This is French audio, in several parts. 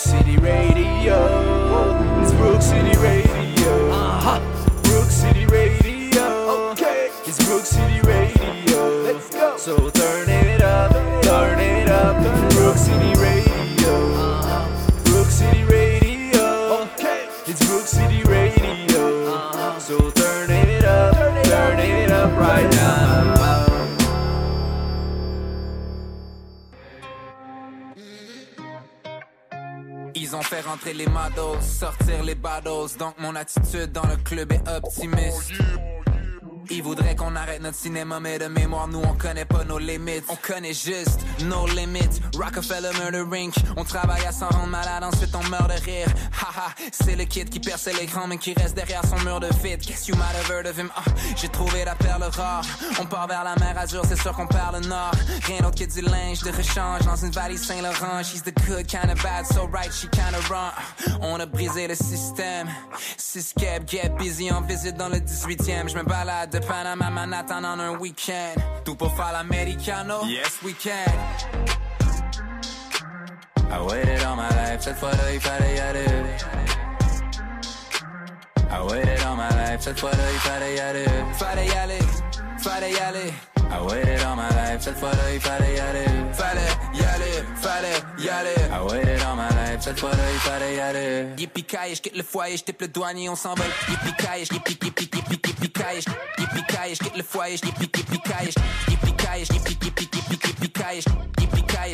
City Radio. Les battles. Donc mon attitude dans le club est optimiste. Ils voudraient qu'on arrête notre cinéma, mais de mémoire, nous on connaît pas nos limites. On connaît juste nos limites. Rockefeller Murder Rink. On travaille à s'en rendre malade, ensuite on meurt de rire. Haha, c'est le kid qui perce l'écran, mais qui reste derrière son mur de vide. Guess you might have heard of him. Ah, j'ai trouvé la perle rare. On part vers la mer Azur, c'est sûr qu'on perd le nord. Rien d'autre que du linge de rechange dans une valise Saint-Laurent. She's the good kind of bad, so right, she kind of wrong. On a brisé le système. Six get busy en visite dans le 18e. Je me balade de Panama Manhattan en un week-end. Tout pour faire l'americano? Yes, we can. I waited all my life, cette fois-là il fallait y aller. I waited all my life, cette fois-là il fallait y aller. Fallait y aller, fallait y aller. I waited all my life, cette fois-là il fallait y aller. Fallait y aller, fallait y aller. I waited all my life, cette fois-là il fallait y aller. Je le foyer, je tape le douanier, on s'envole. Yippee kai, yippee yippee yippee yippee kai, yippee kai, je quitte le foyer, je yippee kai,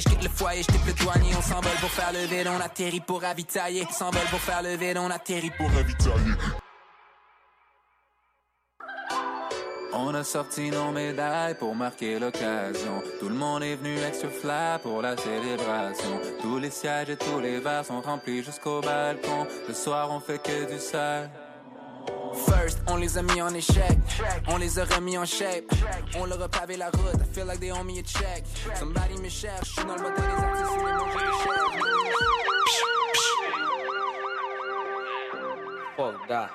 je quitte le foyer, je tape le douanier, on s'envole pour faire le vide, on atterrit pour ravitailler. S'envole pour faire le vide, on atterrit pour ravitailler. On a sorti nos médailles pour marquer l'occasion. Tout le monde est venu extra fly pour la célébration. Tous les sièges et tous les verres sont remplis jusqu'au balcon. Le soir, on fait que du sale. First, on les a mis en échec. On les a remis en shape. On leur a pavé la route. I feel like they owe me a check. Somebody me cherche. Je suis dans le mode des artistes. Fuck that.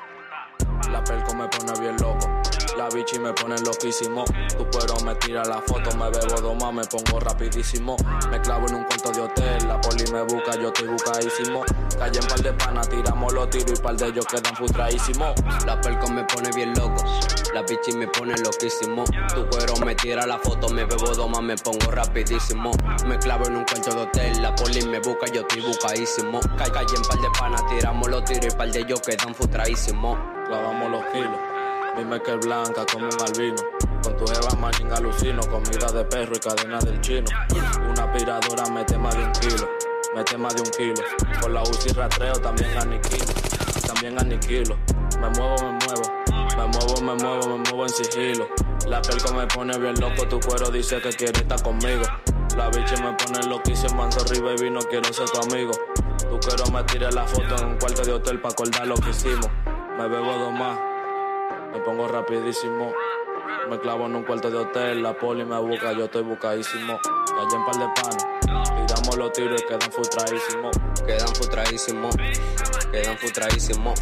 Bien loco. La bichi me pone loquísimo. Tu pero me tira la foto, me bebo dos más, me pongo rapidísimo. Me clavo en un cuarto de hotel, la poli me busca, yo estoy buscadísimo. Calle en par de panas, tiramos los tiros y par de ellos quedan frustradísimos. La pelco me pone bien loco. La bichi me pone loquísimo. Tu cuero me tira la foto, me bebo dos más, me pongo rapidísimo. Me clavo en un cuarto de hotel, la poli me busca, yo estoy buscadísimo. Calle, en par de panas, tiramos los tiros y par de ellos quedan frustradísimos. Clavamos los kilos. Que es blanca como un albino. Con tu jeva manín alucino, comida de perro y cadena del chino. Una aspiradora mete más de un kilo, mete más de un kilo. Con la UCI rastreo también aniquilo, también aniquilo. Me muevo, me muevo, me muevo, me muevo, me muevo en sigilo. La pelco me pone bien loco, tu cuero dice que quiere estar conmigo. La bicha me pone loquísimo, manso baby, no quiero ser tu amigo. Tu quiero me tire la foto en un cuarto de hotel para acordar lo que hicimos. Me bebo dos más, me pongo rapidísimo. Me clavo en un cuarto de hotel, la poli me busca, yo estoy buscadísimo. Calle en par de pan, tiramos los tiros y quedan frustradísimos. Quedan frustradísimos, quedan frustradísimos.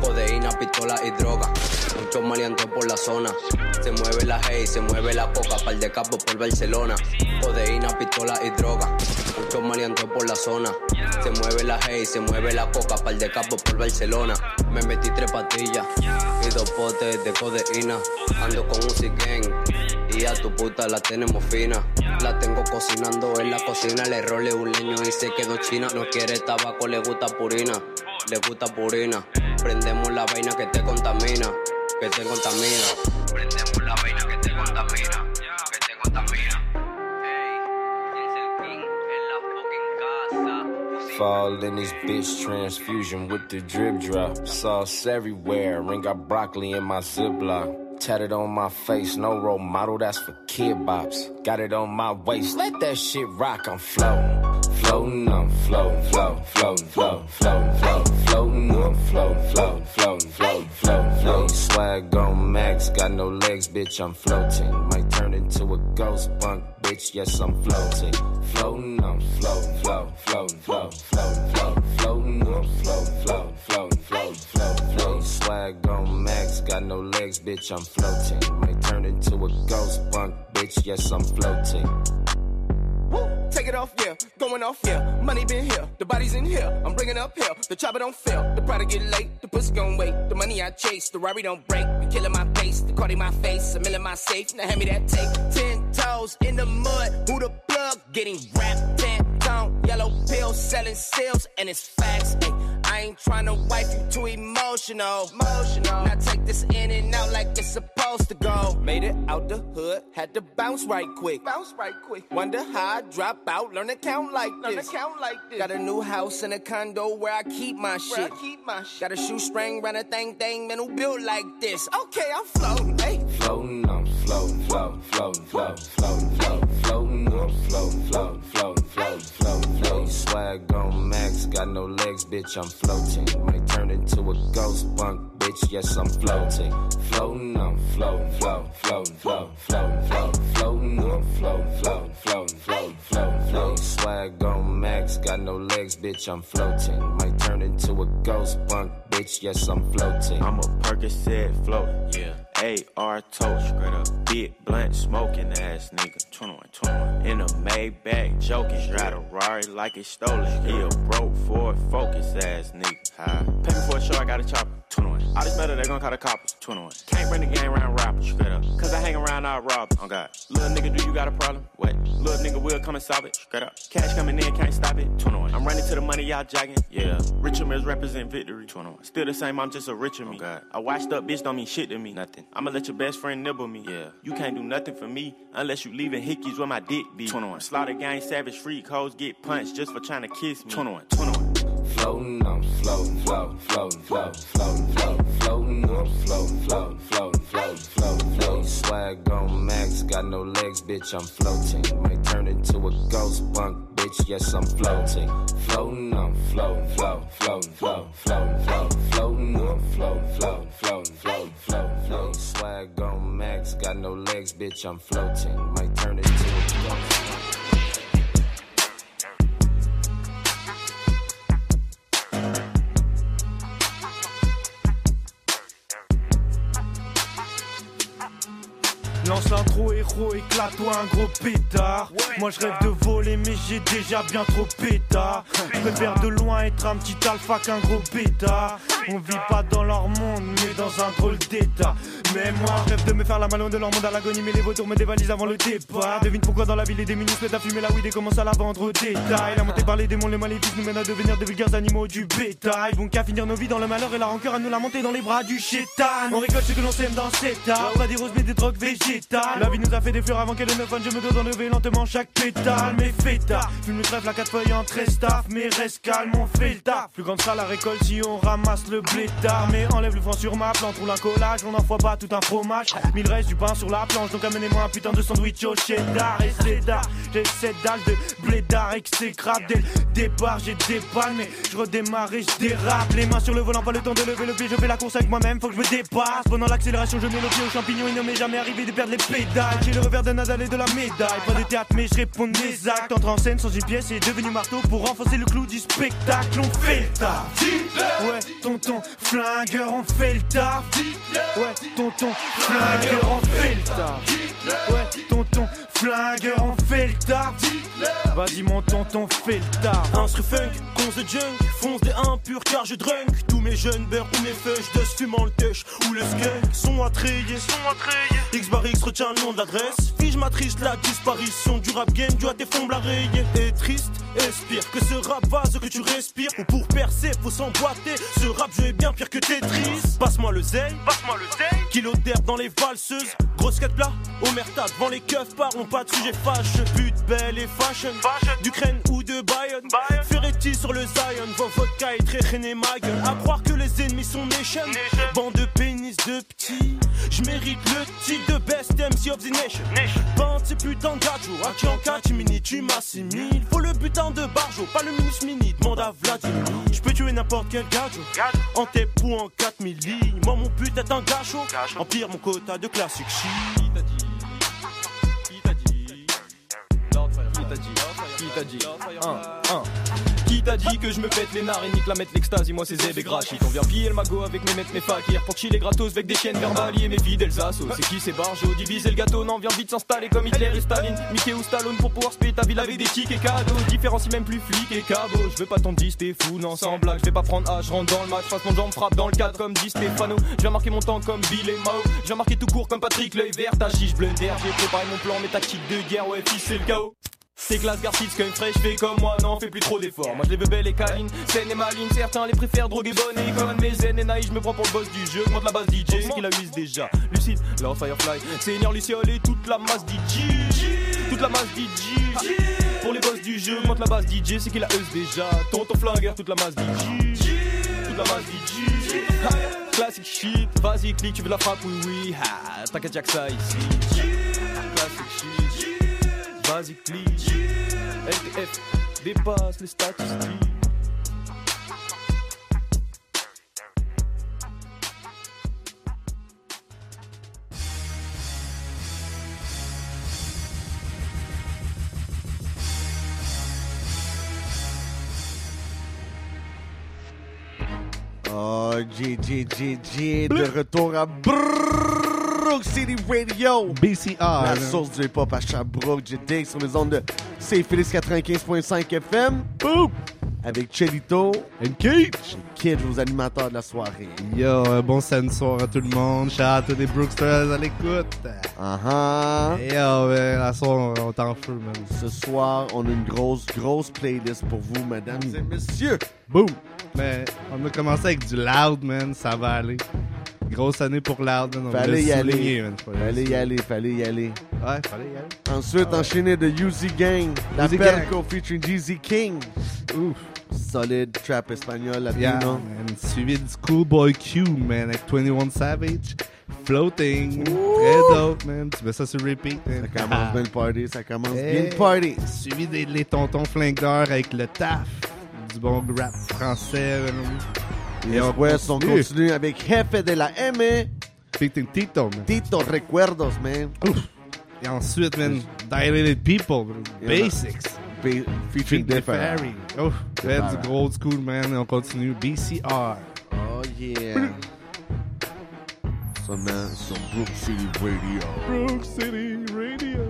Codeína, pistola y droga. Muchos maleantes por la zona. Se mueve la hey, se mueve la coca, par de capos por Barcelona. Codeína, pistola y droga. Muchos maleantes por la zona. Se mueve la hey, se mueve la coca, par de capos por Barcelona. Me metí tres patillas y dos potes de codeína. Ando con un siquén y a tu puta la tenemos fina. La tengo cocinando en la cocina, le role un leño y se quedó china. No quiere tabaco, le gusta purina, le gusta purina. Prendemos la vaina que te contamina, que te contamina. Prendemos la vaina que te contamina, que te contamina. Fall in this bitch transfusion with the drip drop. Sauce everywhere, ring got broccoli in my ziploc. Tatted on my face, no role model, that's for kid bops. Got it on my waist, let that shit rock, I'm floating. Floating, I'm floating, floating, floating, floating, floating, floating, floating, I'm floating, floating, floating, floating, floating, floating. Swag on max, got no legs, bitch, I'm floating. Might turn into a ghost bunk, bitch, yes, I'm floating. Floating, I'm floating, floating, floating, floating, floating, floating, floating, I'm floating, floating, floating, floating, floating, floating. Swag on max, got no legs, bitch, I'm floating. Might turn into a ghost bunk, bitch, yes, I'm floating. Take it off, yeah. Going off, yeah. Money been here, the body's in here. I'm bringing up here. The chopper don't fail. The product get late, the pussy gon' wait. The money I chase, the Rari don't break. The killing my pace, the Cardi my face, a mill in my safe. Now hand me that tape. Ten toes in the mud, who the plug? Getting wrapped, ten tone, yellow pills, selling seals, and it's facts. Ay. I ain't tryna wipe you too emotional. Emotional. Now take this in and out like it's supposed to go. Made it out the hood, had to bounce right quick. Bounce right quick. Wonder how I drop out, learn to count like learn this. Count like this. Got a new house and a condo where I keep my where shit. I keep my shit. Got a shoestring, run a thing, thing, man who built like this. Okay, I'm floating, hey. Floating, I'm floating, floating, floating, floating, floating, floating, floating, I'm floating, floating, floating, floating, floating, floating. Swag on max, got no legs, bitch, I'm floating. Might turn into a ghost bunk, bitch, yes, I'm floating. Floating, I'm floating, floating, floating, floating, floating, floating, floating, I'm floating, floating, floating, floating, floating, floating. Swag on max, got no legs, bitch, I'm floating. Might turn into a ghost punk, bitch, yes, I'm floating. I'm a Percocet floating, yeah. AR toast, straight up. Big blunt smoking ass nigga. 21, 21. In a Maybach joking. Drive a Rari like it's stolen. He a broke Ford focus ass nigga. High. Pay me for a show, I got a chopper. 21. All this metal, they gon' call the coppers. 21. Can't bring the game around rappers. Straight up. Cause I hang around all robbers. Oh God. Little nigga, do you got a problem? What? Little nigga will come and solve it. Straight up. Cash coming in, can't stop it. 21. I'm running to the money, y'all jogging. Yeah. Richer Mills represent victory. 21. Still the same, I'm just a richer me. Oh God. A washed up bitch don't mean shit to me. Nothing. I'ma let your best friend nibble me. Yeah. You can't do nothing for me unless you leaving hickeys where my dick be. 21. Slaughter gang, savage freak hoes get punched just for trying to kiss me. 21. 21. Floating, I'm floating, floating, floating, floating, floating, floating, floating, I'm floating, floating, floating, floating, floating, floating. Swag on max, got no legs, bitch, I'm floating. Might turn into a ghost bunk, bitch, yes, I'm floating. Floating, I'm floating, floating, floating, floating, floating, floating, floating, I'm floating, floating, floating, floating, floating, floating. Swag on max, got no legs, bitch, I'm floating. Might turn into a ghost héros, éclate-toi un gros pétard. Moi je rêve de voler, mais j'ai déjà bien trop pétard. Je préfère de loin être un petit alpha qu'un gros pétard. On vit pas dans leur monde, mais dans un drôle d'état. Mais moi, rêve de me faire la malone de leur monde à l'agonie, mais les vautours me dévalisent avant le départ. Devine pourquoi dans la ville, les mettent à fumer la weed et commencent à la vendre au détail. La montée par les démons, les maléfiques nous mènent à devenir de vulgaires animaux du bétail. Bon qu'à finir nos vies dans le malheur et la rancœur à nous la monter dans les bras du chétan. On récolte ce que l'on sème dans cet art. Pas des roses, mais des drogues végétales. La vie nous a fait des fleurs avant qu'elle ne fasse. Je me dois enlever lentement chaque pétale. Mais fêta, fume le trèfle à quatre feuilles en très staff. Mais reste calme, on fait le taf. Plus grande sera la récolte si on ramasse le blé tard. Mais enlève le fond sur ma plante, roule un collage. On n'envoie pas tout un fromage. Mille reste du pain sur la planche. Donc amenez-moi un putain de sandwich au cheddar. Et c'est d'art. J'ai cette dalle de blédard exécrable. Dès le départ, j'ai des. Mais je redémarre et je dérape. Les mains sur le volant, pas le temps de lever le pied. Je fais la course avec moi-même, faut que je me dépasse. Pendant l'accélération, je mets le pied aux champignons. Il ne m'est jamais arrivé de perdre les pédales. J'ai le revers de Nadal et de la médaille. Pas de théâtre, mais je réponds de mes actes. Entre en scène sans une pièce et devenu marteau pour renforcer le clou du spectacle. On fait le taf. Ouais, tonton, flingueur, on fait le taf. Ouais, tonton, flingueur, on fait le taf. Ouais, tonton, flingueur, on fait le taf. Vas-y, mon tonton, fais le taf. Instru funk, cons de junk, fonce des impurs car je drunk. Tous mes jeunes beurres ou mes feuilles de fumant le tush ou le skunk sont attrayés. X bar X retient le nom de l'adresse. Fige matrice la disparition du rap game, du à tes fonds rayé. Et triste, espire que ce rap va ce que tu respires. Ou pour percer, faut s'emboîter. Ce rap jeu est bien pire que Tetris. Passe-moi le zèle, passe-moi le zèle. Kilo d'herbe dans les valseuses. Grosse quête plat, omerta devant les keufs, parlons pas de sujet fâche. But belle et fashion, d'Ukraine ou de Bayonne. Ferretti sur le Zion, vos vodka et très ma gueule. À croire que les ennemis sont nation. Bande de pénis de petits. Je mérite le titre de best MC of the nation. Bande ces putains de gadgets. À qui en catimini tu m'assimiles. Faut le butin de Barjo, pas le minus mini. Demande à Vladimir. Je peux tuer n'importe quel gadget. En tép ou en 4000 lignes. Moi mon but est un gachot. Empire mon quota de classique shit. Qui t'a dit Qui t'a dit Un, un. Qui Qui t'a dit que je me pète les narines, nique la mettre l'extase, moi c'est Zeb et Grachit. On vient piller le magot avec mes maîtres, mes fakirs. Pour chiller gratos avec des chaînes verbalies et mes fidèles assos. C'est qui c'est Barjo, diviser le gâteau, non, viens vite s'installer comme Hitler et Staline. Mickey ou Stallone pour pouvoir spé ta ville avec des tickets et cadeaux. Différencie même plus flic et cabot. Je veux pas ton 10, t'es fou, non, sans blague. Je vais pas prendre H, je rentre dans le match, fasse mon jambe frappe dans le cadre comme dit Stéphano. Je viens marquer mon temps comme Bill et Mao. Je viens marquer tout court comme Patrick, l'œil vert, ta chiche bleu d'air. J'ai préparé mon plan, mes tactiques de guerre, ouais, fils, c'est le chaos. C'est classe Garcix, qu'un fraîche fait comme moi, non, fais plus trop d'efforts. Moi je les veux belles et câlines, saines et. Certains les préfèrent droguer bonne et. Mais zen et naïf, je me prends pour le boss du jeu. Monte la base DJ, ce qu'il a use déjà. Lucide, Lord Firefly, Seigneur Luciole et toute la masse DJ. Toute la masse DJ. Pour les boss du jeu, monte la base DJ, c'est qu'il a use déjà. Tonton flingueur, toute la masse DJ. Toute la masse DJ. Classic shit, vas-y clique, tu veux la frappe, oui oui. Ha, T'inquiète, y'a que ça ici. Classic shit. Vas-y, clique. LTF dépasse les statistiques. Oh, J, J, de retour à City Radio. BCR. La source du hip-hop à Sherbrooke, JD sur les ondes de CFLX 95.5 FM. Boom! Avec Chelito And et Kid, vos animateurs de la soirée. Yo, un bon samedi soir à tout le monde. Shout out to des Brooksters à l'écoute. Ah ah. Hey, Yo, la soir, on est en feu, man. Ce soir, on a une grosse, grosse playlist pour vous, mesdames et messieurs. Boom! Mais on a commencé avec du loud, man. Ça va aller. Grosse année pour. On Fallait l'a y aller. Fallait y le aller, fallait y aller. Ouais, fallait y aller. Ensuite, Ah ouais. enchaîné de Uzi Gang, la Perco featuring Jeezy King. Ouf. Solide trap espagnol, latino. Yeah, man. Suivi du Schoolboy Q, man, avec 21 Savage. Floating. Très dope, man. Tu mets ça sur repeat, man. Ça commence bien le party, ça commence bien le party. Suivi des les tontons flingueurs avec le taf. Du bon rap français, man. Et on después, on continue. avec Jefe de la M, Tito, Tito, man. Tito Recuerdos, man. Et ensuite, man, Dilated People. Yeah, Basics. Be- featuring Differ. Ferry. Oh, that's old school, man. Et on continue. BCR. Oh yeah. Seulement sur Brook City Radio. Brook City Radio.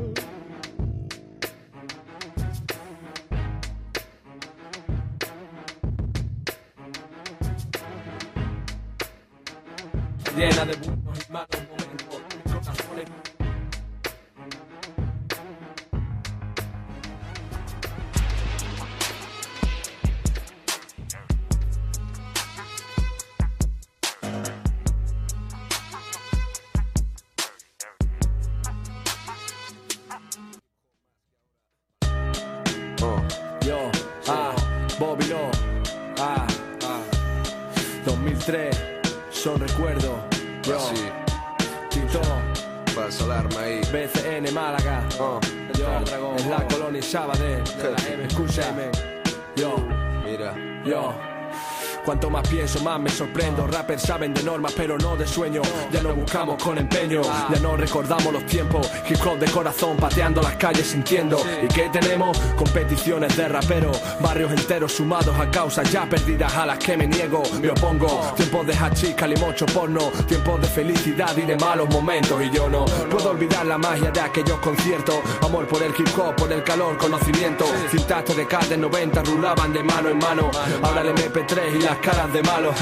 Dead out of Sabadell, de la M, escúchame. Cuanto más pienso, más me sorprendo. Rappers saben de normas, pero no de sueño. Ya no buscamos con empeño, ya no recordamos los tiempos. Hip hop de corazón, pateando las calles sintiendo. ¿Y qué tenemos? Competiciones de raperos, barrios enteros sumados a causas ya perdidas a las que me niego. Me opongo. Tiempos de hachís, calimocho, porno. Tiempos de felicidad y de malos momentos. Y yo no puedo olvidar la magia de aquellos conciertos. Amor por el hip hop, por el calor, conocimiento. Cintatos de cada 90 rulaban de mano en mano. Ahora el MP3 y las caras de malos.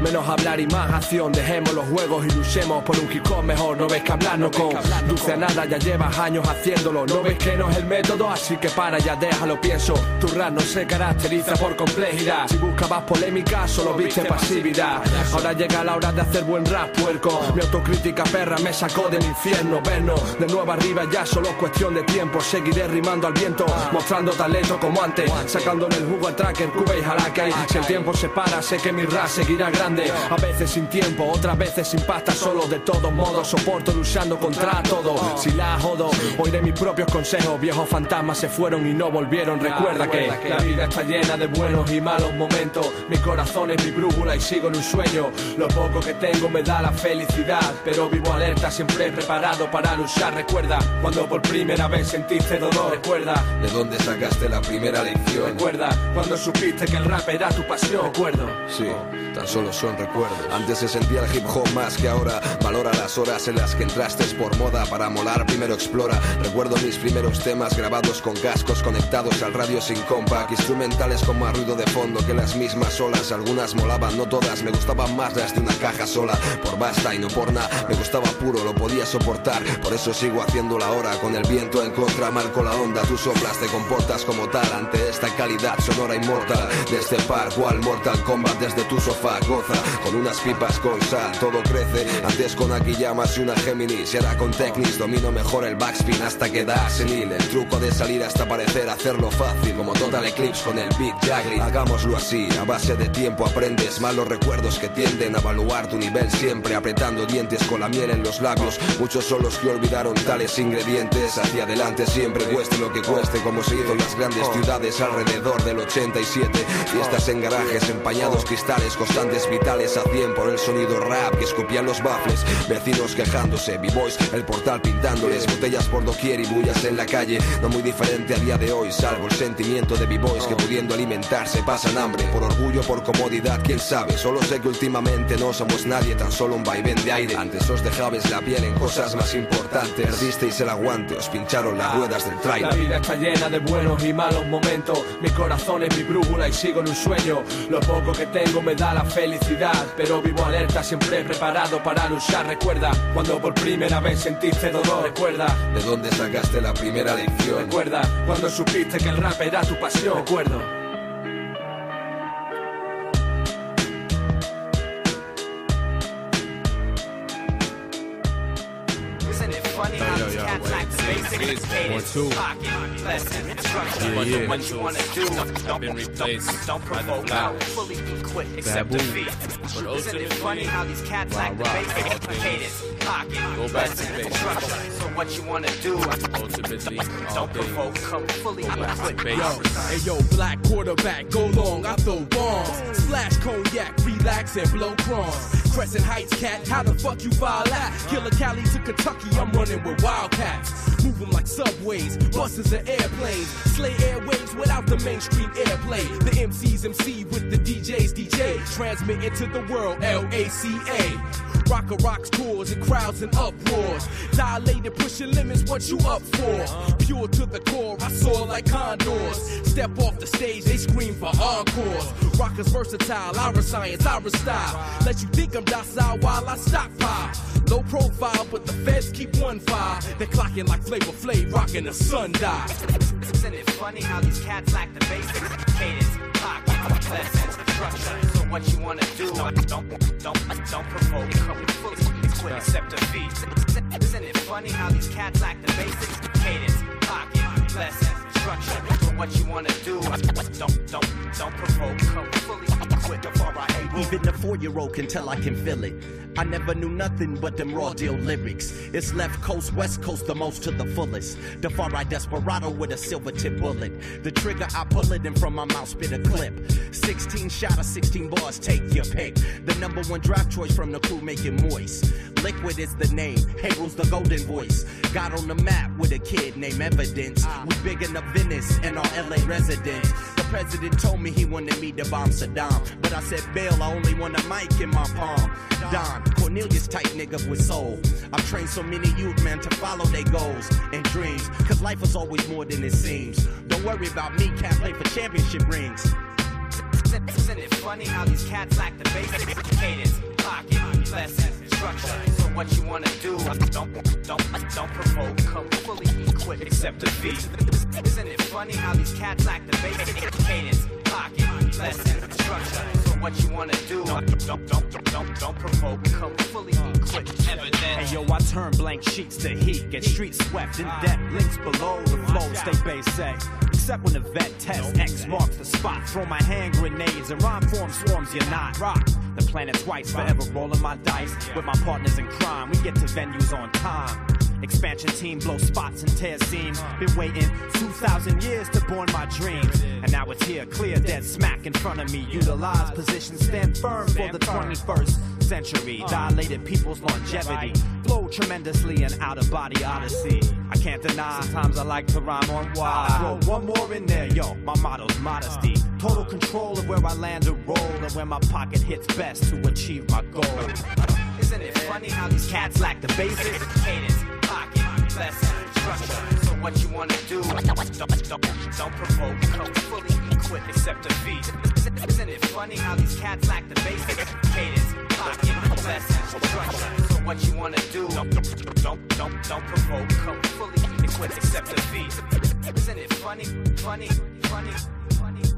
Menos hablar y más acción. Dejemos los juegos y luchemos por un hop mejor. No ves que hablarnos con dulce a nada, ya llevas años haciéndolo. No ves que no es el método, así que para, ya déjalo, pienso. Tu rap no se caracteriza por complejidad. Si buscabas polémica, solo viste pasividad. Ahora llega la hora de hacer buen rap, puerco. Mi autocrítica perra me sacó del infierno. Vernos de nuevo arriba, ya solo es cuestión de tiempo. Seguiré rimando al viento, mostrando talento como antes. Sacándole el jugo al tracker, Cuba y Jalaque. Si el tiempo se para, sé que mi rap seguirá grande. A veces sin tiempo, otras veces sin pasta, solo de todos modos soporto luchando contra todo. Si la jodo, oiré mis propios consejos. Viejos fantasmas se fueron y no volvieron. Recuerda que la vida está llena de buenos y malos momentos. Mi corazón es mi brújula y sigo en un sueño. Lo poco que tengo me da la felicidad, pero vivo alerta, siempre preparado para luchar. Recuerda cuando por primera vez sentiste dolor. Recuerda de dónde sacaste la primera lección. Recuerda cuando supiste que el rap era tu pasión. Recuerdo. Sí, tan solo son recuerdos. Antes se sentía el hip hop más que ahora. Valora las horas en las que entraste por moda para molar. Primero explora. Recuerdo mis primeros temas grabados con cascos conectados al radio sin compact. Instrumentales con más ruido de fondo que las mismas olas. Algunas molaban, no todas. Me gustaban más las de una caja sola. Por basta y no por nada. Me gustaba puro, lo podía soportar. Por eso sigo haciendo la hora con el viento en contra. Marco la onda. Tú soplas, te comportas como tal ante esta calidad sonora inmortal. De este par, cual Mortal Kombat desde tu sofá. Goza con unas pipas con sal. Todo crece. Antes con aquí llamas y una Géminis. Y ahora con Technics domino mejor el backspin hasta que da senil. El truco de salir hasta parecer hacerlo fácil. Como Total Eclipse con el beat juggling. Hagámoslo así. A base de tiempo aprendes malos recuerdos que tienden a evaluar tu nivel siempre apretando dientes con la miel en los labios. Muchos son los que olvidaron tales ingredientes. Hacia adelante siempre cueste lo que cueste, como se hizo en las grandes ciudades alrededor del 87. Fiestas en garajes, empañados cristales, constantes vitales 100 por el sonido rap que escupían los baffles. Vecinos quejándose, b-boys, el portal pintándoles, botellas por doquier y bullas en la calle. No muy diferente a día de hoy, salvo el sentimiento de b-boys que pudiendo alimentarse pasan hambre. Por orgullo, por comodidad, quién sabe. Solo sé que últimamente no somos nadie, tan solo un vaivén de aire. Antes os dejabais la piel en cosas más importantes. Perdisteis el aguante, os pincharon las ruedas del La trailer. vida está llena de buenos y malos momentos. Mi corazón es mi brújula y sigo en un sueño. Lo poco que tengo me da la felicidad, pero vivo alerta, siempre preparado para luchar. Recuerda cuando por primera vez sentiste dolor. Recuerda, ¿De dónde sacaste la primera lección? recuerda cuando supiste que el rap era tu pasión. Recuerdo. Like the basic cadence, pocket, lesson, instruction, Yeah, yeah. what you wanna do. Don't, been replaced don't, don't provoke, Flash. fully equip, accept defeat. But Isn't it funny how these cats like the basic cadence, pocket, Go back to basics. So what you wanna do. Ultimately, Don't provoke, come fully Go back to equipped. basics. Hey yo, black quarterback, go long, I throw bombs. Splash cognac, relax and blow crumbs. Crescent Heights cat, how the fuck you file that? Killer Cali to Kentucky, I'm running with Wildcats. Move 'em like subways, buses and airplanes. Slay airwaves without the mainstream airplay. The MCs MC with the DJs DJ. Transmitting to the world, L-A-C-A. Rocker rocks tours and crowds in uproars. Dilated, pushing limits, what you up for? Pure to the core, I soar like condors. Step off the stage, they scream for encores. Rockers versatile, our science, our style. Let you think I'm docile while I stockpile. Low profile, but the feds keep one file. They're clocking like Flavor Flav, rocking the sundial. Isn't it funny how these cats lack the basics? cadence, pocket, lesson, structure? So what you wanna do? Don't, don't, don't, don't provoke, fully equipped, accept defeat. Isn't it funny how these cats lack the basics? cadence, pocket, lesson, structure? What you wanna do? Don't, don't, don't provoke, come fully Even a four-year-old can tell I can feel it. I never knew nothing but them raw deal lyrics. It's left coast, west coast, the most to the fullest. The far right desperado with a silver tip bullet. The trigger, I pull it and from my mouth spit a clip. 16 shot of 16 bars, take your pick. The number one draft choice from the crew, make it moist. Liquid is the name, Harold's the golden voice. Got on the map with a kid named Evidence. We big enough Venice and our LA residents. The president told me he wanted me to bomb Saddam. But I said, Bill, I only want a mic in my palm. Don, Cornelius type nigga with soul. I've trained so many youth, man, to follow their goals and dreams. Cause life is always more than it seems. Don't worry about me, can't play for championship rings. Isn't it funny how these cats lack the basic cadence, pocket, lesson, structure? So what you wanna do? Don't, don't, don't provoke, come fully equipped, accept defeat. Isn't it funny how these cats lack the basic cadence, pocket, lesson, structure? What you wanna do? Don't, don't, don't, don't, don't, don't provoke. Come fully equipped. Evident. Hey yo, I turn blank sheets to heat. Get street swept in ah. depth. Links below the flow. Stay base say. Except when the vet test X marks the spot. Throw my hand grenades and rhyme form swarms. You're not rock. The planet twice, forever rolling my dice with my partners in crime. We get to venues on time. Expansion team blow spots and tear seams. Been waiting 2,000 years to born my dreams. And now it's here, clear, dead smack in front of me. Utilize position, stand firm for the 21st century. Dilated people's longevity. Flow tremendously and out of body odyssey. I can't deny, sometimes I like to rhyme on why. Throw one more in there, yo. My motto's modesty. Total control of where I land a roll and where my pocket hits best to achieve my goal. Isn't it funny how these cats lack the basics? Cadence, structure. So what you wanna do? Don't, don't, don't provoke, come fully equipped, except accept defeat. Isn't it funny how these cats lack the basics? Cadence, pocket, lesson, structure. So what you wanna do? Don't, don't, don't, don't, provoke, come fully equipped, accept defeat. Isn't it funny, funny, funny, funny?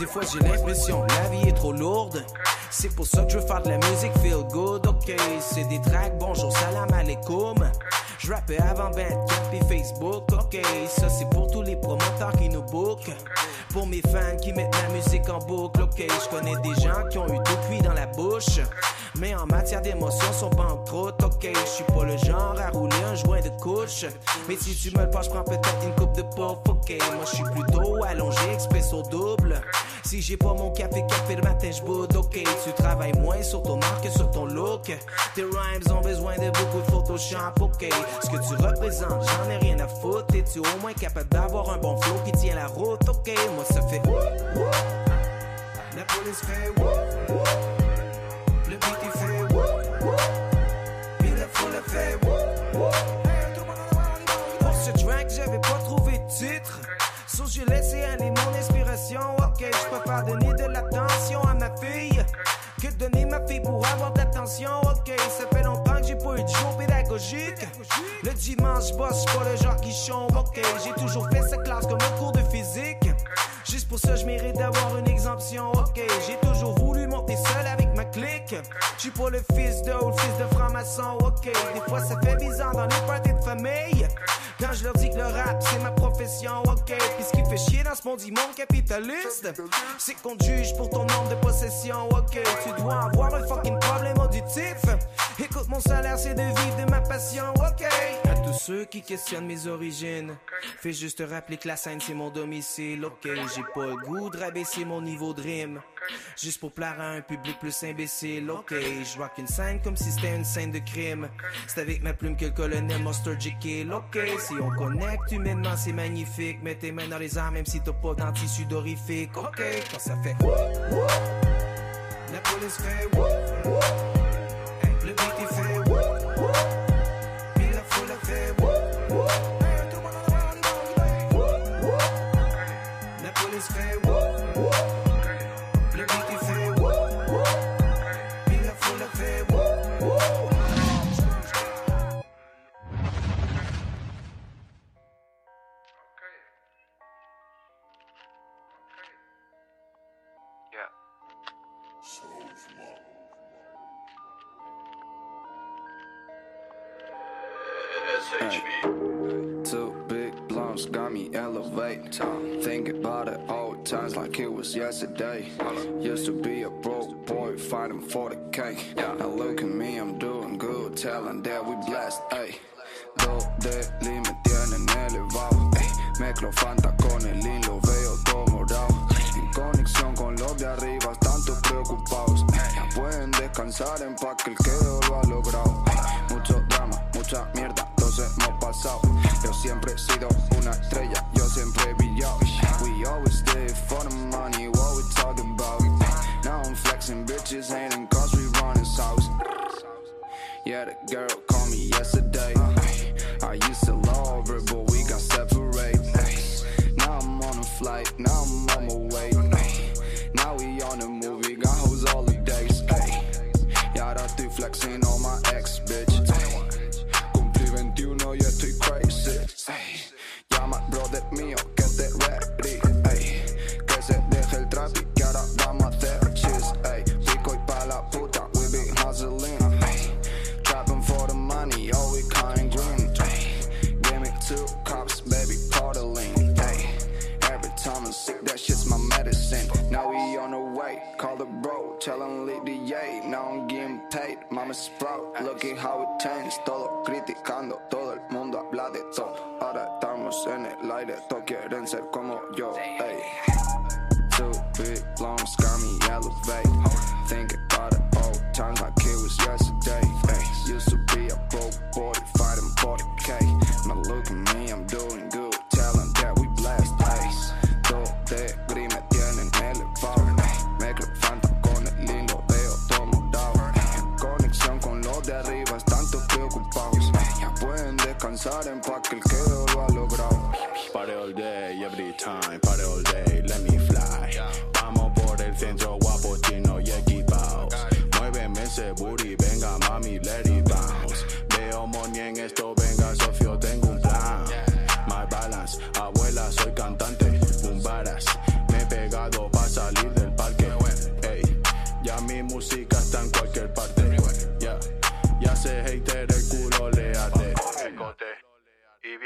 Des fois j'ai l'impression la vie est trop lourde. C'est pour ça que je veux faire de la musique feel good, ok. C'est des tracks, bonjour, salam alaikum. Je rappais avant Bandcamp et Facebook, ok. Ça c'est pour tous les promoteurs qui nous bookent. Pour mes fans qui mettent la musique en boucle, ok. Je connais des gens qui ont eu tout cuit dans la bouche. Mais en matière d'émotion, sont pas en croûte, ok. Je suis pas le genre à rouler un joint de couche. Mais si tu me le passes, je prends peut-être une coupe de puff, ok. Moi je suis plutôt allongé, expresso double. Si j'ai pas mon café, café le matin, je boude, ok. Tu travailles moins sur ton art que sur ton look. Tes rhymes ont besoin de beaucoup de Photoshop, ok. Ce que tu représentes, j'en ai rien à foutre. Es-tu au moins capable d'avoir un bon flow qui tient la route, ok. Moi ça fait. La police fait. Le beat il fait. Puis la foule a fait. Pour ce track, j'avais pas trouvé de titre. So j'ai laissé aller mon inspiration. Ok, je préfère donner de l'attention à ma fille que donner ma fille pour avoir de l'attention? Ok, ça fait pédagogique. Le dimanche, je bosse, pas le genre qui chombe. Ok, j'ai toujours fait sa classe comme un cours de physique. Juste pour ça, je mérite d'avoir une exemption. Ok, j'ai toujours voulu monter seul avec ma clique. J'suis pas le fils de ou le fils de franc-maçon. Ok, des fois ça fait bizarre dans les parties de famille. Quand je leur dis que le rap c'est ma profession, ok. Puis ce qui fait chier dans ce monde immonde capitaliste, c'est qu'on juge pour ton nombre de possessions, ok. Tu dois avoir un fucking problème auditif. Écoute, mon salaire c'est de vivre de ma passion, ok. À tous ceux qui questionnent mes origines, fais juste te rappeler que la scène c'est mon domicile, ok. J'ai pas le goût de rabaisser mon niveau de rime. Juste pour plaire à un public plus imbécile, ok. Je rock une scène comme si c'était une scène de crime. C'est avec ma plume que le colonel Monster J. Ok. Si on connecte humainement, c'est magnifique. Mets tes mains dans les armes, même si t'as pas dans tissu dorifique, ok. Quand ça fait. La police fait. Habla de todo. Ahora estamos en el aire, todos quieren ser como yo. Ey. Two big long scummy elevate. Think about it old times like descansar en paz que el que lo ha logrado. Party all day, every time,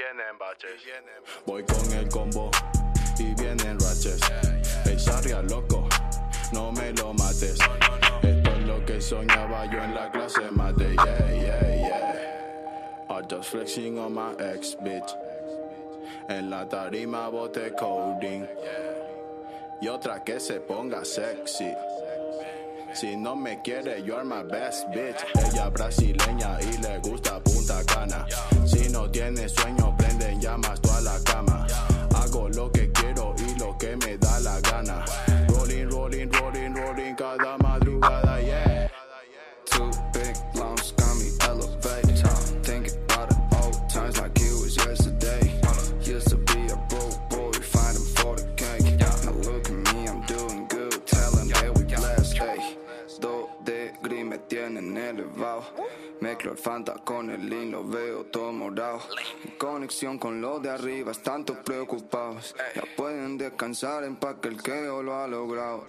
vienen baches. Voy con el combo y vienen ratches. Ey, sarria, loco, no me lo mates. Esto es lo que soñaba yo en la clase mate. Yeah, yeah, yeah. I'm just flexing on my ex, bitch. En la tarima bote coding. Y otra que se ponga sexy. Si no me quiere, you are my best bitch. Ella brasileña y le gusta Si no tiene sueño, prenden llamas toda la cama. Hago lo que quiero y lo que me da la gana. Rolling, rolling, rolling, rolling cada madrugada, yeah. Tienen elevado. Mezclo el Fanta con el lean, lo veo todo morado. En conexión con los de arriba, están todos preocupados. Ya pueden descansar en paz que el que lo ha logrado.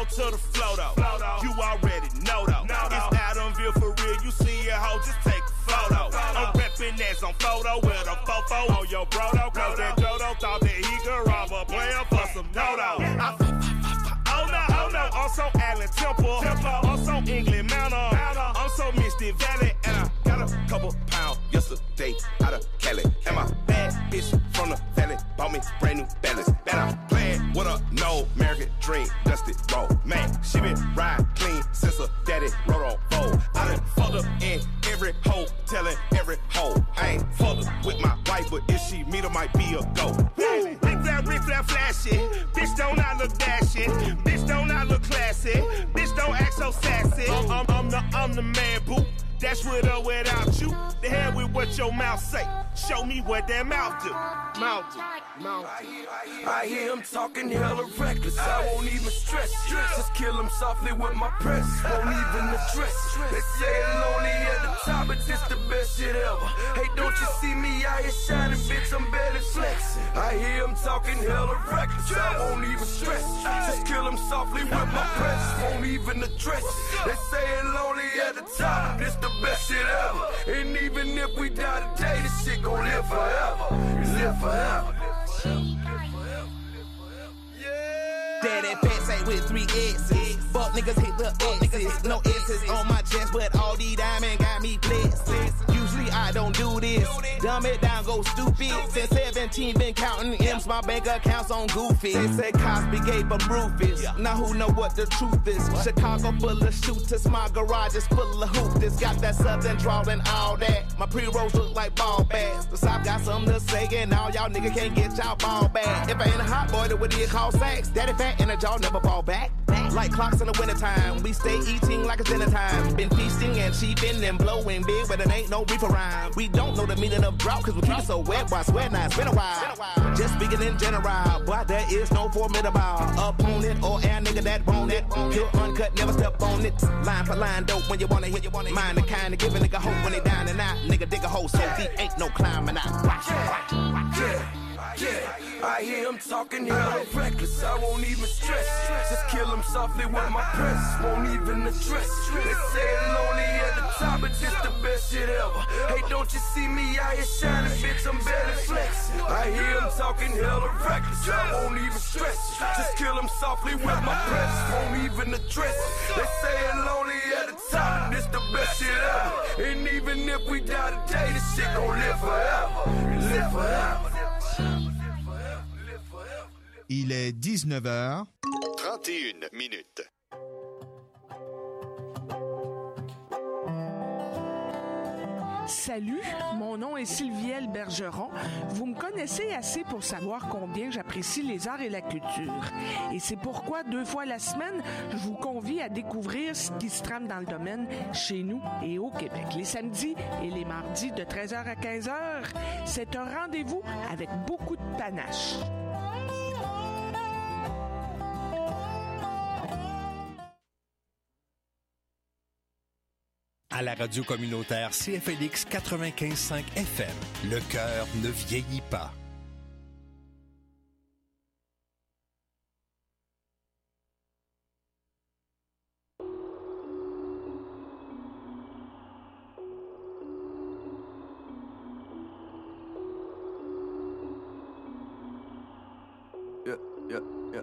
Polo to the flow though. You already know though. It's Adamville for real. You see a hoe, just take a photo. I'm reppin' as on photo with a fofo on your brodo. Cause that Jodo thought that he could rob a player for some. I Oh no, oh no, I'm so Allen Temple. I'm so England Mountain. I'm so Misty Valley. And I got a couple pounds yesterday out of Cali. And my bad bitch from the valley bought me brand new might be a go. Big flat, big flat, flashy. Bitch, don't I look dashing? Bitch, don't I look classy? Bitch, don't act so sassy. I'm, I'm the, I'm the man, boo. That's with or without you. The hell with what your mouth say. Show me what that mouth do. Mouth do. Mouth do. I hear him talking hella reckless. I won't even stress. Just kill him softly with my press. Won't ah. even address. They say lonely at the top, but this the best shit ever. Hey, don't you see me out here shining, bitch? I'm barely flex. I hear him talking hella reckless. I won't even stress. Just kill him softly with my ah. press. Won't even address. They say lonely at the top. This the best shit ever. And even if we die today, this shit gon' live forever. Live forever. Daddy fat say with three X's. Fuck niggas hit the X's. No X's on my chest, but all these diamonds got me blessed. Usually I don't do this. Dumb it down, go stupid. Since 17 been counting M's, my bank accounts on goofy. They said Cosby gave them Rufus. Now who know what the truth is? Chicago full of shooters, my garage is full of hoopers. Got that southern drawl and all that. My pre-rolls look like ball bags. The South got something to say, and all y'all niggas can't get y'all ball back. If I ain't a hot boy, then what do you call sex? Daddy fat and a jaw never fall back. Like clocks in the wintertime, we stay eating like it's dinner time. Been feasting and cheaping and blowing big, but it ain't no reefer rhyme. We don't know the meaning of drought, cause we keep it so wet, I swear now it's been a while. Just speaking in general, boy, there is no formidable opponent or air nigga that want it. Pure uncut, never step on it. Line for line, dope when you wanna hit, you wanna mind the kind of give a nigga hope when they down and out. Nigga dig a hole so deep, ain't no climbing out. Watch, watch, watch. Yeah, yeah. I hear him talking hella reckless. I won't even stress. Just kill him softly with my press. Won't even address. They say lonely at the top, but just the best shit ever. Hey, don't you see me out here shining, bitch? I'm better flexing. I hear him talking hella reckless. I won't even stress. Just kill him softly with my press. Won't even address. They say lonely at the top, this the best shit ever. And even if we die today, this shit gon' live forever. Live forever. Il est 19h. 31 minutes. Salut, mon nom est Sylvielle Bergeron. Vous me connaissez assez pour savoir combien j'apprécie les arts et la culture. Et c'est pourquoi deux fois la semaine, je vous convie à découvrir ce qui se trame dans le domaine chez nous et au Québec. Les samedis et les mardis de 13h à 15h, c'est un rendez-vous avec beaucoup de panache. À la radio communautaire CFLX 95.5 FM, le cœur ne vieillit pas. Yeah, yeah, yeah,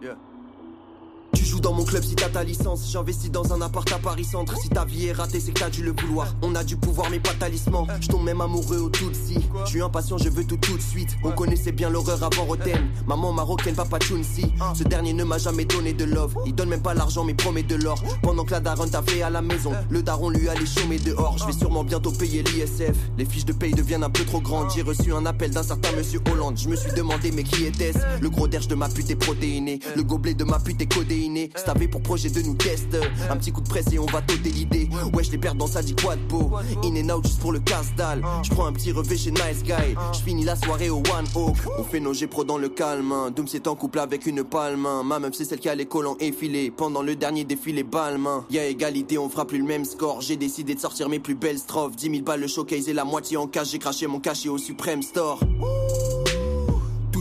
yeah. Tu joues dans mon club si t'as ta licence. J'investis dans un appart à Paris Centre. Si ta vie est ratée, c'est que t'as dû le vouloir. On a du pouvoir, mais pas talisman. Je tombe même amoureux au Tutsi. Je suis impatient, je veux tout tout de suite. On connaissait bien l'horreur avant Roten. Maman marocaine, papa Chunsi. Ce dernier ne m'a jamais donné de love. Il donne même pas l'argent, mais promet de l'or. Pendant que la daronne t'a fait à la maison. Le daron lui allait chômer dehors. Je vais sûrement bientôt payer l'ISF. Les fiches de paye deviennent un peu trop grandes. J'ai reçu un appel d'un certain monsieur Hollande. Je me suis demandé, mais qui était-ce? Le gros derge de ma pute est protéiné. Le gobelet de ma pute est codéiné. T'avais pour projet de nous test. Un petit coup de presse et on va t'ôter l'idée. Ouais, je les perds dans ça dit quoi de beau. In and out juste pour le casse-dalle. Je prends un petit revêt chez Nice Guy. Je finis la soirée au One Oak. On fait nos pro dans le calme. hein. Doom c'est en couple avec une palme. hein. Ma meuf c'est celle qui a les collants effilés. Pendant le dernier défilé balmain. Y'a égalité, on fera plus le même score. J'ai décidé de sortir mes plus belles strophes. 10 000 balles le showcase et la moitié en cash. J'ai craché mon cachet au Supreme Store.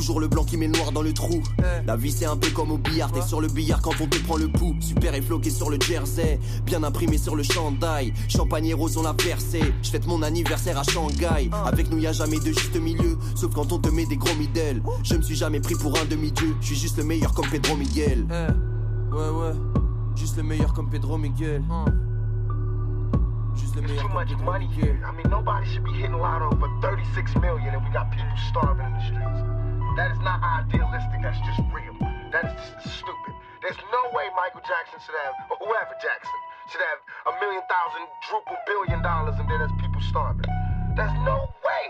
Toujours le blanc qui met le noir dans le trou. La vie c'est un peu comme au billard. T'es sur le billard quand on te prend le pouls. Super et floqué sur le jersey. Bien imprimé sur le chandail. Champagne et rose on l'a versé. Je fête mon anniversaire à Shanghai. Avec nous y a jamais de juste milieu. Sauf quand on te met des gros middle. Je me suis jamais pris pour un demi-dieu. Je suis juste le meilleur comme Pedro Miguel. Ouais ouais. Juste le meilleur comme Pedro Miguel. Juste le meilleur comme Pedro money here. I mean, nobody should be hitting lotto for 36 million and we got people starving in the streets. That is not idealistic. That's just real. That is just stupid. There's no way Michael Jackson should have, or whoever Jackson, should have a million thousand, druple billion dollars and then there's people starving. There's no way.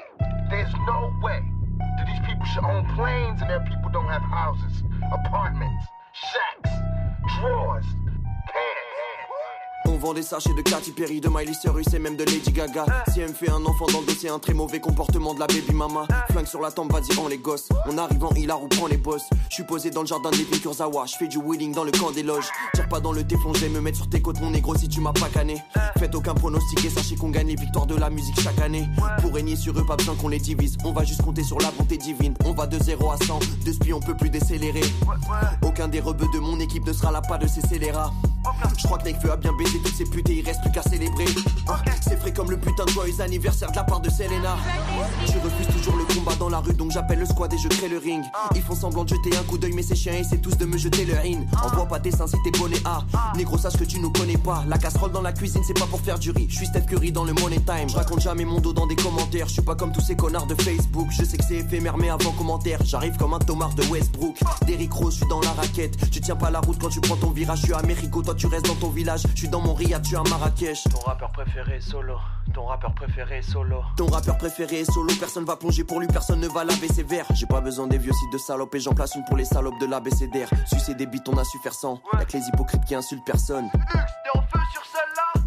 There's no way that these people should own planes and their people don't have houses, apartments, shacks, drawers, vend des sachets de Katy Perry, de Miley Cyrus et même de Lady Gaga. Si elle me fait un enfant dans le dossier, un très mauvais comportement de la baby mama. Flingue sur la tombe, vas-y, rend les gosses. On arrive en hilar ou prend les boss. Je suis posé dans le jardin des Kurzawa. Je fais du wheeling dans le camp des loges. Tire pas dans le téflon, je me mettre sur tes côtes, mon négro, si tu m'as pas canné. Faites aucun pronostic et sachez qu'on gagne les victoires de la musique chaque année. Pour régner sur eux, pas besoin qu'on les divise. On va juste compter sur la bonté divine. On va de 0 à 100. De spi, on peut plus décélérer. Aucun des rebeux de mon équipe ne sera là pas de ces scélérats. Je crois que Nekfeu a bien baisé ces putes et il reste plus qu'à célébrer. Ah, C'est frais comme le putain de joyeux anniversaire de la part de Selena. Je refuse toujours le combat dans la rue donc j'appelle le squad et je crée le ring. Ils font semblant de jeter un coup d'œil mais c'est chiant et c'est tous de me jeter le in. Envoie pas tes seins si t'es bonnet A. Négro sache que tu nous connais pas. La casserole dans la cuisine c'est pas pour faire du riz. Je suis Steph Curry dans le money time. Je raconte jamais mon dos dans des commentaires. Je suis pas comme tous ces connards de Facebook. Je sais que c'est éphémère mais avant commentaire. J'arrive comme un tomard de Westbrook. Derrick Rose, je suis dans la raquette. Tu tiens pas la route quand tu prends ton virage. Je suis à Mexico, toi tu restes dans ton village. Je suis dans mon À Marrakech. Ton rappeur préféré est solo. Ton rappeur préféré est solo. Ton rappeur préféré est solo, personne va plonger pour lui, personne ne va laver ses verres. J'ai pas besoin des vieux sites de salopes et j'en place une pour les salopes de l'ABCDR. Sucer des bites, on a su faire sans. Y'a que les hypocrites qui insultent personne.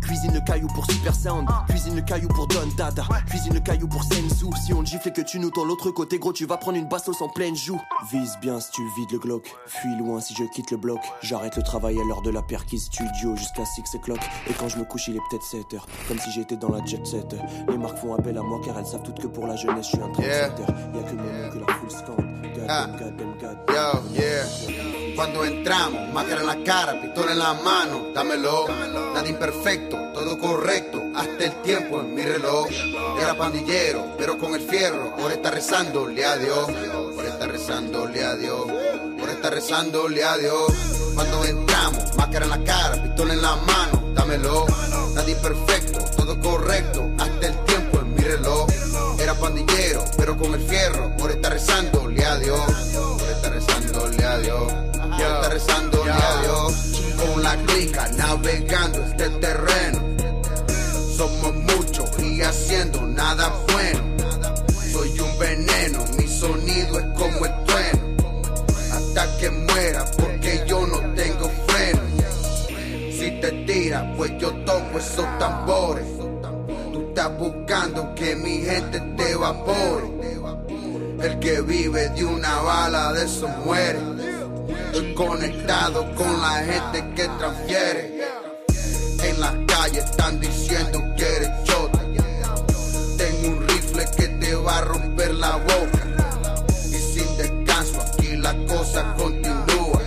Cuisine le caillou pour Super Sound. Cuisine le caillou pour Don Dada. Cuisine le caillou pour Sensu. Si on te gifle et que tu nous tends l'autre côté, gros, tu vas prendre une bastos en pleine joue. Vise bien si tu vides le Glock. Fuis loin si je quitte le bloc. J'arrête le travail à l'heure de la perquise studio jusqu'à 6 o'clock. Et quand je me couche, il est peut-être 7 heures. Comme si j'étais dans la jet set. Les marques font appel à moi car elles savent toutes que pour la jeunesse, je suis un trendsetter. Y'a que mon nom que la foule scande. Ah. Yo, yeah. Cuando entramos, máscara en la cara, pistola en la mano, dámelo. Nada imperfecto, todo correcto, hasta el tiempo en mi reloj. Era pandillero, pero con el fierro, por estar rezándole a Dios. Por estar rezándole a Dios. Por estar rezándole a Dios. Cuando entramos, máscara en la cara, pistola en la mano, dámelo. Nada imperfecto, todo correcto, hasta el tiempo Era pandillero, pero con el fierro, por estar rezándole a Dios. Por estar rezándole a Dios. Por estar rezándole a Dios. Con la clica navegando este terreno. Somos muchos y haciendo nada bueno. Soy un veneno, mi sonido es como el trueno. Hasta que muera, porque yo no tengo freno. Si te tiras, pues yo toco esos tambores. Buscando que mi gente te evapore. El que vive de una bala de eso muere. Estoy conectado con la gente que transfiere. En la calle están diciendo que eres chota. Tengo un rifle que te va a romper la boca. Y sin descanso aquí la cosa continúa.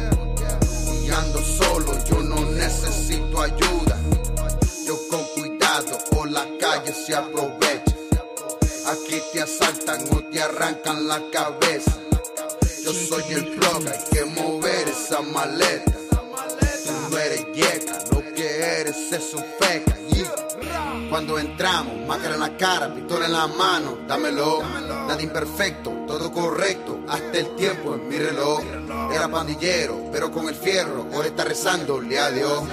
Y ando solo, yo no necesito ayuda. Se aprovecha. Aquí te asaltan o te arrancan la cabeza. Yo soy el blog, hay que mover esa maleta. Tú no eres yeca, lo que eres es un feca. Cuando entramos, máscara en la cara, pistola en la mano, dámelo. Nada imperfecto, todo correcto, hasta el tiempo en mi reloj. Era pandillero, pero con el fierro, por estar rezándole a Dios.